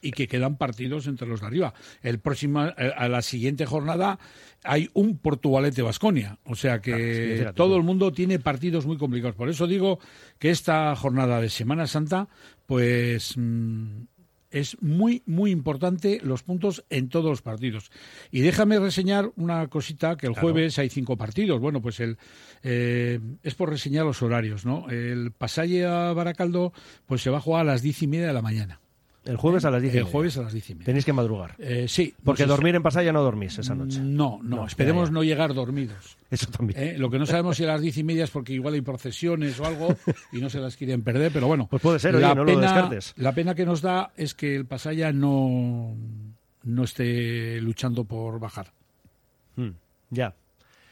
Speaker 2: y, que quedan partidos entre los de arriba. El próximo, eh, a la siguiente jornada hay un Portugalete Vasconia, o sea que todo el mundo tiene partidos muy complicados. Por eso digo que esta jornada de Semana Santa, pues mm, es muy, muy importante los puntos en todos los partidos. Y déjame reseñar una cosita, que el jueves hay cinco partidos. Bueno, pues el eh, es por reseñar los horarios, ¿no? El Pasalle a Baracaldo, pues se va a jugar a las diez y media de la mañana.
Speaker 1: El jueves a las 10
Speaker 2: El jueves a las 10
Speaker 1: Tenéis que madrugar.
Speaker 2: Eh, sí.
Speaker 1: Porque dormir en Pasaya no dormís esa noche.
Speaker 2: No, no, esperemos no llegar dormidos.
Speaker 1: Eso también.
Speaker 2: Eh, lo que no sabemos si a las 10 y media es porque igual hay procesiones o algo y no se las quieren perder, pero bueno.
Speaker 1: Pues puede ser,
Speaker 2: la
Speaker 1: no
Speaker 2: pena,
Speaker 1: lo descartes.
Speaker 2: La pena que nos da es que el Pasaya no, no esté luchando por bajar.
Speaker 1: Hmm, ya.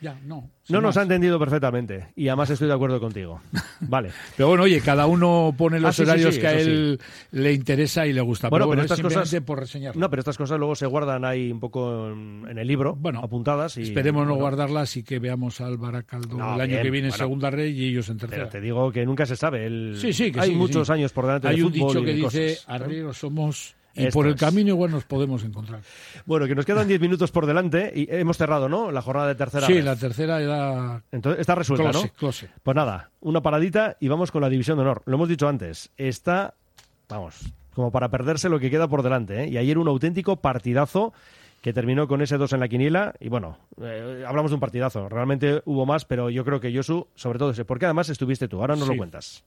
Speaker 2: Ya, no.
Speaker 1: No nos ha entendido perfectamente y además estoy de acuerdo contigo. Vale.
Speaker 2: pero bueno, oye, cada uno pone los
Speaker 1: Ah, sí,
Speaker 2: horarios
Speaker 1: sí,
Speaker 2: que a él le interesa y le gusta.
Speaker 1: Bueno, pero,
Speaker 2: es
Speaker 1: estas cosas
Speaker 2: simplemente por reseñarlo.
Speaker 1: No, pero estas cosas luego se guardan ahí un poco en, en el libro, apuntadas y
Speaker 2: Esperemos no
Speaker 1: bueno,
Speaker 2: guardarlas y que veamos al Baracaldo
Speaker 1: No,
Speaker 2: el año
Speaker 1: bien,
Speaker 2: que viene en
Speaker 1: bueno.
Speaker 2: segunda red y ellos en
Speaker 1: Pero
Speaker 2: tercera.
Speaker 1: te digo que nunca se sabe. El-
Speaker 2: Sí, sí, que
Speaker 1: hay muchos años por delante
Speaker 2: Hay
Speaker 1: de
Speaker 2: un
Speaker 1: fútbol
Speaker 2: dicho que dice,
Speaker 1: cosas,
Speaker 2: arrieros somos... Y
Speaker 1: Esto
Speaker 2: por el
Speaker 1: es.
Speaker 2: camino igual nos podemos encontrar.
Speaker 1: Bueno, que nos quedan 10 minutos por delante y hemos cerrado, ¿no? La jornada de tercera.
Speaker 2: Sí,
Speaker 1: vez.
Speaker 2: la tercera era...
Speaker 1: Entonces está resuelta,
Speaker 2: Close,
Speaker 1: ¿no?
Speaker 2: close.
Speaker 1: Pues nada, una paradita y vamos con la división de honor. Lo hemos dicho antes, está, vamos, como para perderse lo que queda por delante. ¿eh? Y ayer un auténtico partidazo que terminó con ese 2 en la quiniela. Y bueno, eh, hablamos de un partidazo. Realmente hubo más, pero yo creo que Josu, sobre todo ese, porque además estuviste tú. Ahora nos lo
Speaker 5: Sí.
Speaker 1: cuentas.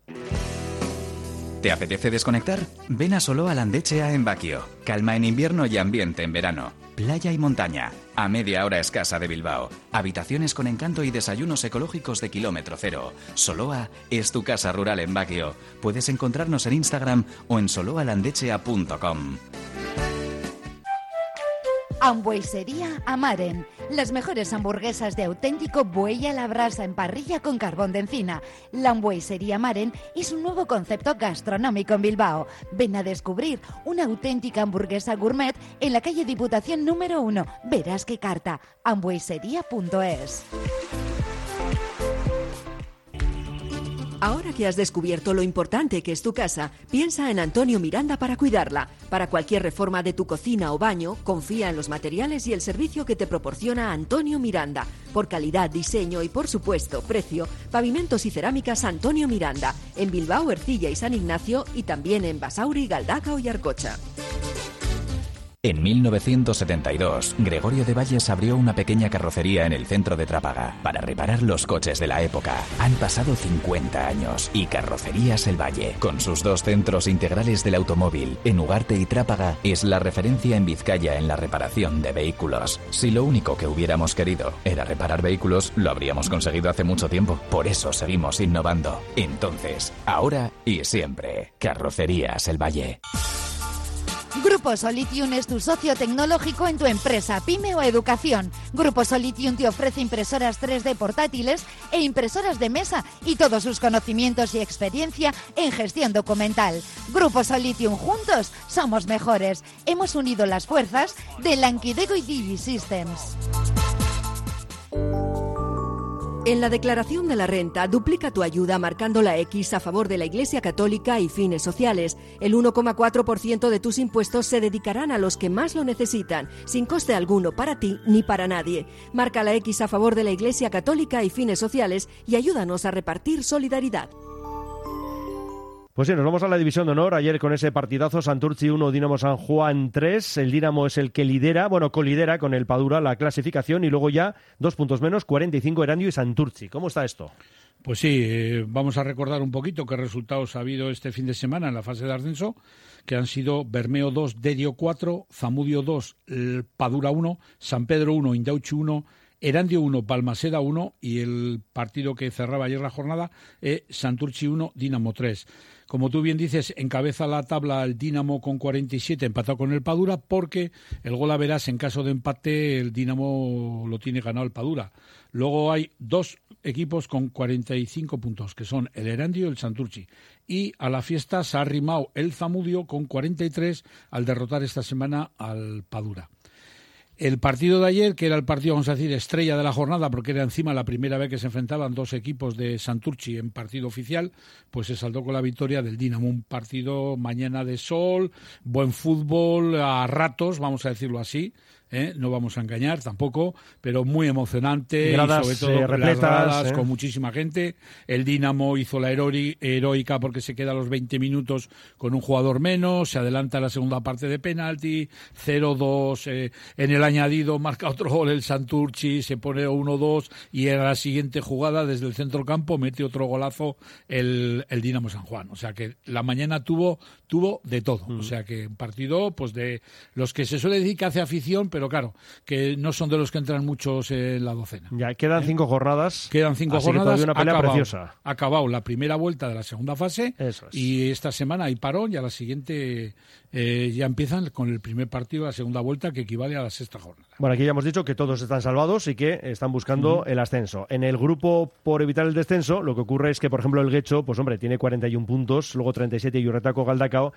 Speaker 5: ¿Te apetece desconectar? Ven a Solo Landechea en Baquio. Calma en invierno y ambiente en verano. Playa y montaña. A media hora escasa de Bilbao. Habitaciones con encanto y desayunos ecológicos de kilómetro cero. Soloa es tu casa rural en Baquio. Puedes encontrarnos en Instagram o en soloalandechea.com.
Speaker 6: Hamburguesería Amaren. Las mejores hamburguesas de auténtico buey a la brasa en parrilla con carbón de encina. La hamburguesería Amaren es un nuevo concepto gastronómico en Bilbao. Ven a descubrir una auténtica hamburguesa gourmet en la calle Diputación número 1. Verás qué carta. hamburguesería.es.
Speaker 20: Ahora que has descubierto lo importante que es tu casa, piensa en Antonio Miranda para cuidarla. Para cualquier reforma de tu cocina o baño, confía en los materiales y el servicio que te proporciona Antonio Miranda. Por calidad, diseño y por supuesto precio, pavimentos y cerámicas Antonio Miranda, en Bilbao, Ercilla y San Ignacio y también en Basauri, Galdacao y Arcocha.
Speaker 5: En 1972, Gregorio de Valles abrió una pequeña carrocería en el centro de Trápaga para reparar los coches de la época. Han pasado 50 años y Carrocerías El Valle, con sus dos centros integrales del automóvil, en Ugarte y Trápaga, es la referencia en Vizcaya en la reparación de vehículos. Si lo único que hubiéramos querido era reparar vehículos, lo habríamos conseguido hace mucho tiempo. Por eso seguimos innovando. Entonces, ahora y siempre, Carrocerías El Valle.
Speaker 6: Grupo Solitium es tu socio tecnológico en tu empresa, pyme o educación. Grupo Solitium te ofrece impresoras 3D portátiles e impresoras de mesa y todos sus conocimientos y experiencia en gestión documental. Grupo Solitium, juntos somos mejores. Hemos unido las fuerzas de Lankidego y Digi Systems.
Speaker 20: En la declaración de la renta, duplica tu ayuda marcando la X a favor de la Iglesia Católica y fines sociales. El 1,4% de tus impuestos se dedicarán a los que más lo necesitan, sin coste alguno para ti ni para nadie. Marca la X a favor de la Iglesia Católica y fines sociales y ayúdanos a repartir solidaridad.
Speaker 1: Pues sí, nos vamos a la división de honor. Ayer con ese partidazo, Santurci 1, Dinamo San Juan 3. El Dinamo es el que lidera, bueno, colidera con el Padura la clasificación y luego ya dos puntos menos, 45 Erandio y Santurci. ¿Cómo está esto?
Speaker 2: Pues sí, eh, vamos a recordar un poquito qué resultados ha habido este fin de semana en la fase de ascenso, que han sido Bermeo 2, Dedio 4, Zamudio 2, Padura 1, San Pedro 1, Indauchu 1, Erandio 1, Palmaseda 1 y el partido que cerraba ayer la jornada, eh, Santurci 1, Dinamo 3. Como tú bien dices, encabeza la tabla el Dinamo con 47, empatado con el Padura, porque el gol a verás en caso de empate el Dinamo lo tiene ganado el Padura. Luego hay dos equipos con 45 puntos, que son el Erandio y el Santurci. Y a la fiesta se ha arrimado el Zamudio con 43 al derrotar esta semana al Padura. El partido de ayer, que era el partido, vamos a decir, estrella de la jornada, porque era encima la primera vez que se enfrentaban dos equipos de Santurchi en partido oficial, pues se saldó con la victoria del Dinamo. Un partido mañana de sol, buen fútbol, a ratos, vamos a decirlo así. ¿Eh? no vamos a engañar tampoco, pero muy emocionante,
Speaker 1: gradas,
Speaker 2: y sobre todo
Speaker 1: eh, repletas, ¿eh?
Speaker 2: con muchísima gente. El Dinamo hizo la heroica porque se queda a los 20 minutos con un jugador menos, se adelanta la segunda parte de penalti, 0-2, eh, en el añadido marca otro gol el Santurchi, se pone 1-2 y en la siguiente jugada desde el centro campo mete otro golazo el, el Dinamo San Juan. O sea que la mañana tuvo, tuvo de todo. O sea que un partido pues de los que se suele decir que hace afición, pero claro, que no son de los que entran muchos en la docena.
Speaker 1: Ya, quedan cinco jornadas.
Speaker 2: Quedan cinco
Speaker 1: así que
Speaker 2: jornadas.
Speaker 1: todavía una pelea
Speaker 2: ha acabado,
Speaker 1: preciosa.
Speaker 2: acabado la primera vuelta de la segunda fase
Speaker 1: Eso es.
Speaker 2: y esta semana hay parón y a la siguiente eh, ya empiezan con el primer partido de la segunda vuelta que equivale a la sexta jornada.
Speaker 1: Bueno, aquí ya hemos dicho que todos están salvados y que están buscando el ascenso. En el grupo por evitar el descenso, lo que ocurre es que, por ejemplo, el Guecho, pues hombre, tiene 41 puntos, luego 37 Yurretaco, Galdacao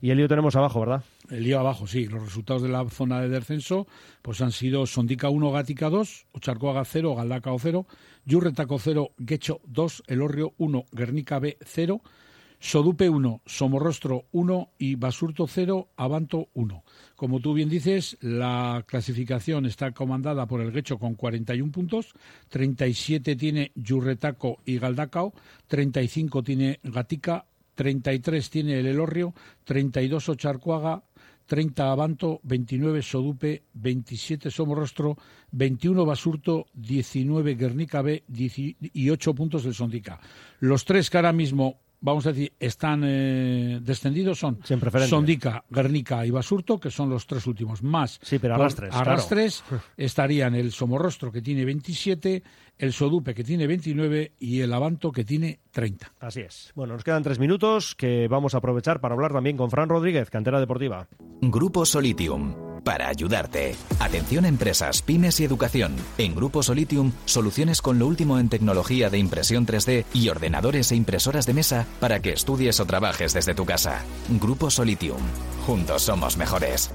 Speaker 1: y el lío tenemos abajo, ¿verdad?
Speaker 2: El lío abajo, sí. Los resultados de la zona de descenso pues han sido Sondica 1, Gatica 2, Ocharcoaga 0, Galdacao 0, Yurretaco 0, Guecho 2, Elorrio 1, Guernica B 0, Sodupe 1, Somorrostro 1 y Basurto 0, Abanto 1. Como tú bien dices, la clasificación está comandada por el Guecho con 41 puntos, 37 tiene Yurretaco y Galdacao, 35 tiene Gatica, 33 tiene el Elorrio, 32 Ocharcoaga, 30 Abanto, 29 Sodupe, 27 Somorrostro, 21 Basurto, 19 Guernica B y 8 puntos el Sondica. Los tres que ahora mismo vamos a decir, están eh, descendidos son. Sondica, Guernica y Basurto, que son los tres últimos. Más
Speaker 1: Sí, pero
Speaker 2: por-
Speaker 1: arrastres, claro.
Speaker 2: arrastres estarían el Somorrostro, que tiene 27, el Sodupe, que tiene 29, y el Abanto, que tiene 30.
Speaker 1: Así es. Bueno, nos quedan tres minutos que vamos a aprovechar para hablar también con Fran Rodríguez, cantera deportiva.
Speaker 5: Grupo Solitium. Para ayudarte. Atención a empresas, pymes y educación. En Grupo Solitium, soluciones con lo último en tecnología de impresión 3D y ordenadores e impresoras de mesa para que estudies o trabajes desde tu casa. Grupo Solitium. Juntos somos mejores.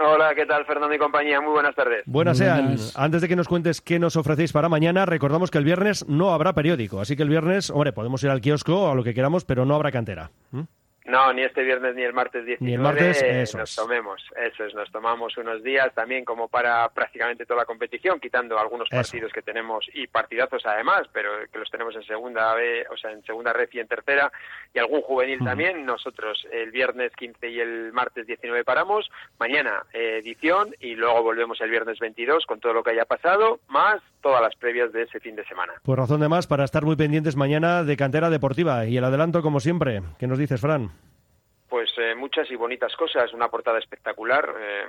Speaker 23: Hola, ¿qué tal Fernando y compañía? Muy buenas tardes.
Speaker 1: Buenas sean. Antes de que nos cuentes qué nos ofrecéis para mañana, recordamos que el viernes no habrá periódico, así que el viernes, hombre, podemos ir al kiosco o a lo que queramos, pero no habrá cantera. ¿Mm?
Speaker 23: No, ni este viernes ni el martes 19.
Speaker 1: Ni el martes, eso
Speaker 23: nos tomemos, eso es, nos tomamos unos días también como para prácticamente toda la competición, quitando algunos
Speaker 1: Eso.
Speaker 23: partidos que tenemos y partidazos además, pero que los tenemos en segunda B, o sea, en segunda red y en tercera y algún juvenil también. Nosotros el viernes 15 y el martes 19 paramos, mañana eh, edición y luego volvemos el viernes 22 con todo lo que haya pasado, más todas las previas de ese fin de semana.
Speaker 1: Pues razón de más para estar muy pendientes mañana de cantera deportiva. Y el adelanto, como siempre, ¿qué nos dices, Fran?
Speaker 23: Pues eh, muchas y bonitas cosas, una portada espectacular. eh,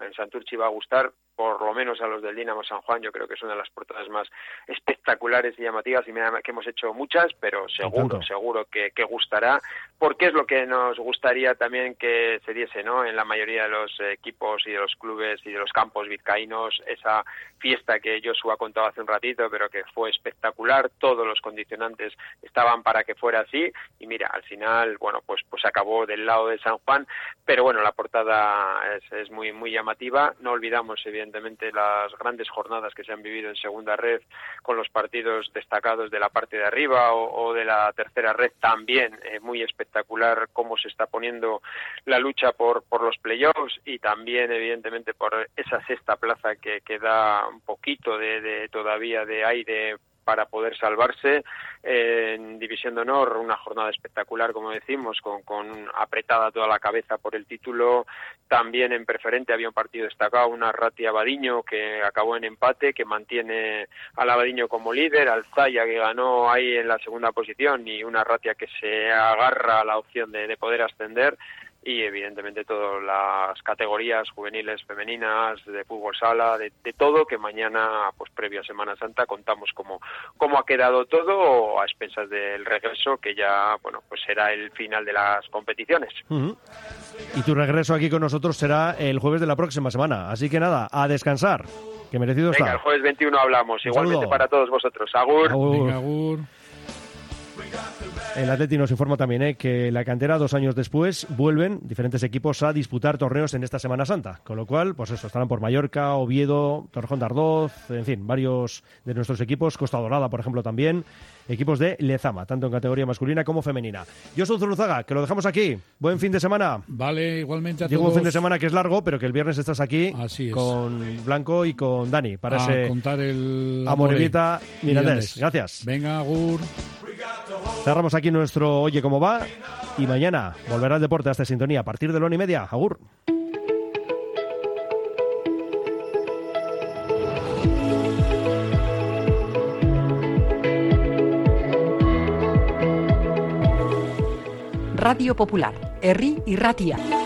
Speaker 23: en Santurchi va a gustar, por lo menos a los del Dinamo San Juan. Yo creo que es una de las portadas más espectaculares y llamativas y me que hemos hecho muchas, pero seguro, seguro que, que gustará, porque es lo que nos gustaría también que se diese, ¿no? En la mayoría de los equipos y de los clubes y de los campos vizcaínos, esa fiesta que Joshua ha contado hace un ratito, pero que fue espectacular. Todos los condicionantes estaban para que fuera así y mira, al final, bueno, pues pues acabó del lado de San Juan, pero bueno, la portada es, es muy muy llamativa. No olvidamos evidentemente las grandes jornadas que se han vivido en segunda red con los partidos destacados de la parte de arriba o, o de la tercera red también eh, muy espectacular cómo se está poniendo la lucha por por los playoffs y también evidentemente por esa sexta plaza que, que da un poquito de, de todavía de aire para poder salvarse. En División de Honor una jornada espectacular como decimos con, con apretada toda la cabeza por el título. También en preferente había un partido destacado una Rati Abadiño que acabó en empate que mantiene al Abadiño como líder al Zaya que ganó ahí en la segunda posición y una Ratia que se agarra a la opción de poder ascender y evidentemente todas las categorías juveniles, femeninas, de fútbol sala, de, de todo, que mañana, pues previo a Semana Santa, contamos cómo, cómo ha quedado todo a expensas del regreso, que ya, bueno, pues será el final de las competiciones.
Speaker 1: Y tu regreso aquí con nosotros será el jueves de la próxima semana. Así que nada, a descansar, que merecido
Speaker 23: Venga, el
Speaker 1: está.
Speaker 23: jueves 21 hablamos,
Speaker 1: Un
Speaker 23: igualmente
Speaker 1: saludo.
Speaker 23: para todos vosotros. Agur.
Speaker 1: Agur. El Atleti nos informa también ¿eh? que la cantera, dos años después, vuelven diferentes equipos a disputar torneos en esta Semana Santa. Con lo cual, pues eso, estarán por Mallorca, Oviedo, Torrejón de Ardoz, en fin, varios de nuestros equipos, Costa Dorada, por ejemplo, también, equipos de Lezama, tanto en categoría masculina como femenina. Yo soy Zuruzaga, que lo dejamos aquí. Buen fin de semana.
Speaker 2: Vale, igualmente a
Speaker 1: Llega
Speaker 2: todos.
Speaker 1: un fin de semana que es largo, pero que el viernes estás aquí con Blanco y con Dani para
Speaker 2: a
Speaker 1: ese
Speaker 2: contar el
Speaker 1: Amorevita
Speaker 2: Amore. Mirandés.
Speaker 1: Gracias.
Speaker 2: Venga, Agur.
Speaker 1: Cerramos aquí nuestro Oye cómo va y mañana volverá el deporte a esta sintonía a partir de la una y media. Agur.
Speaker 24: Radio Popular, Herri y Ratia.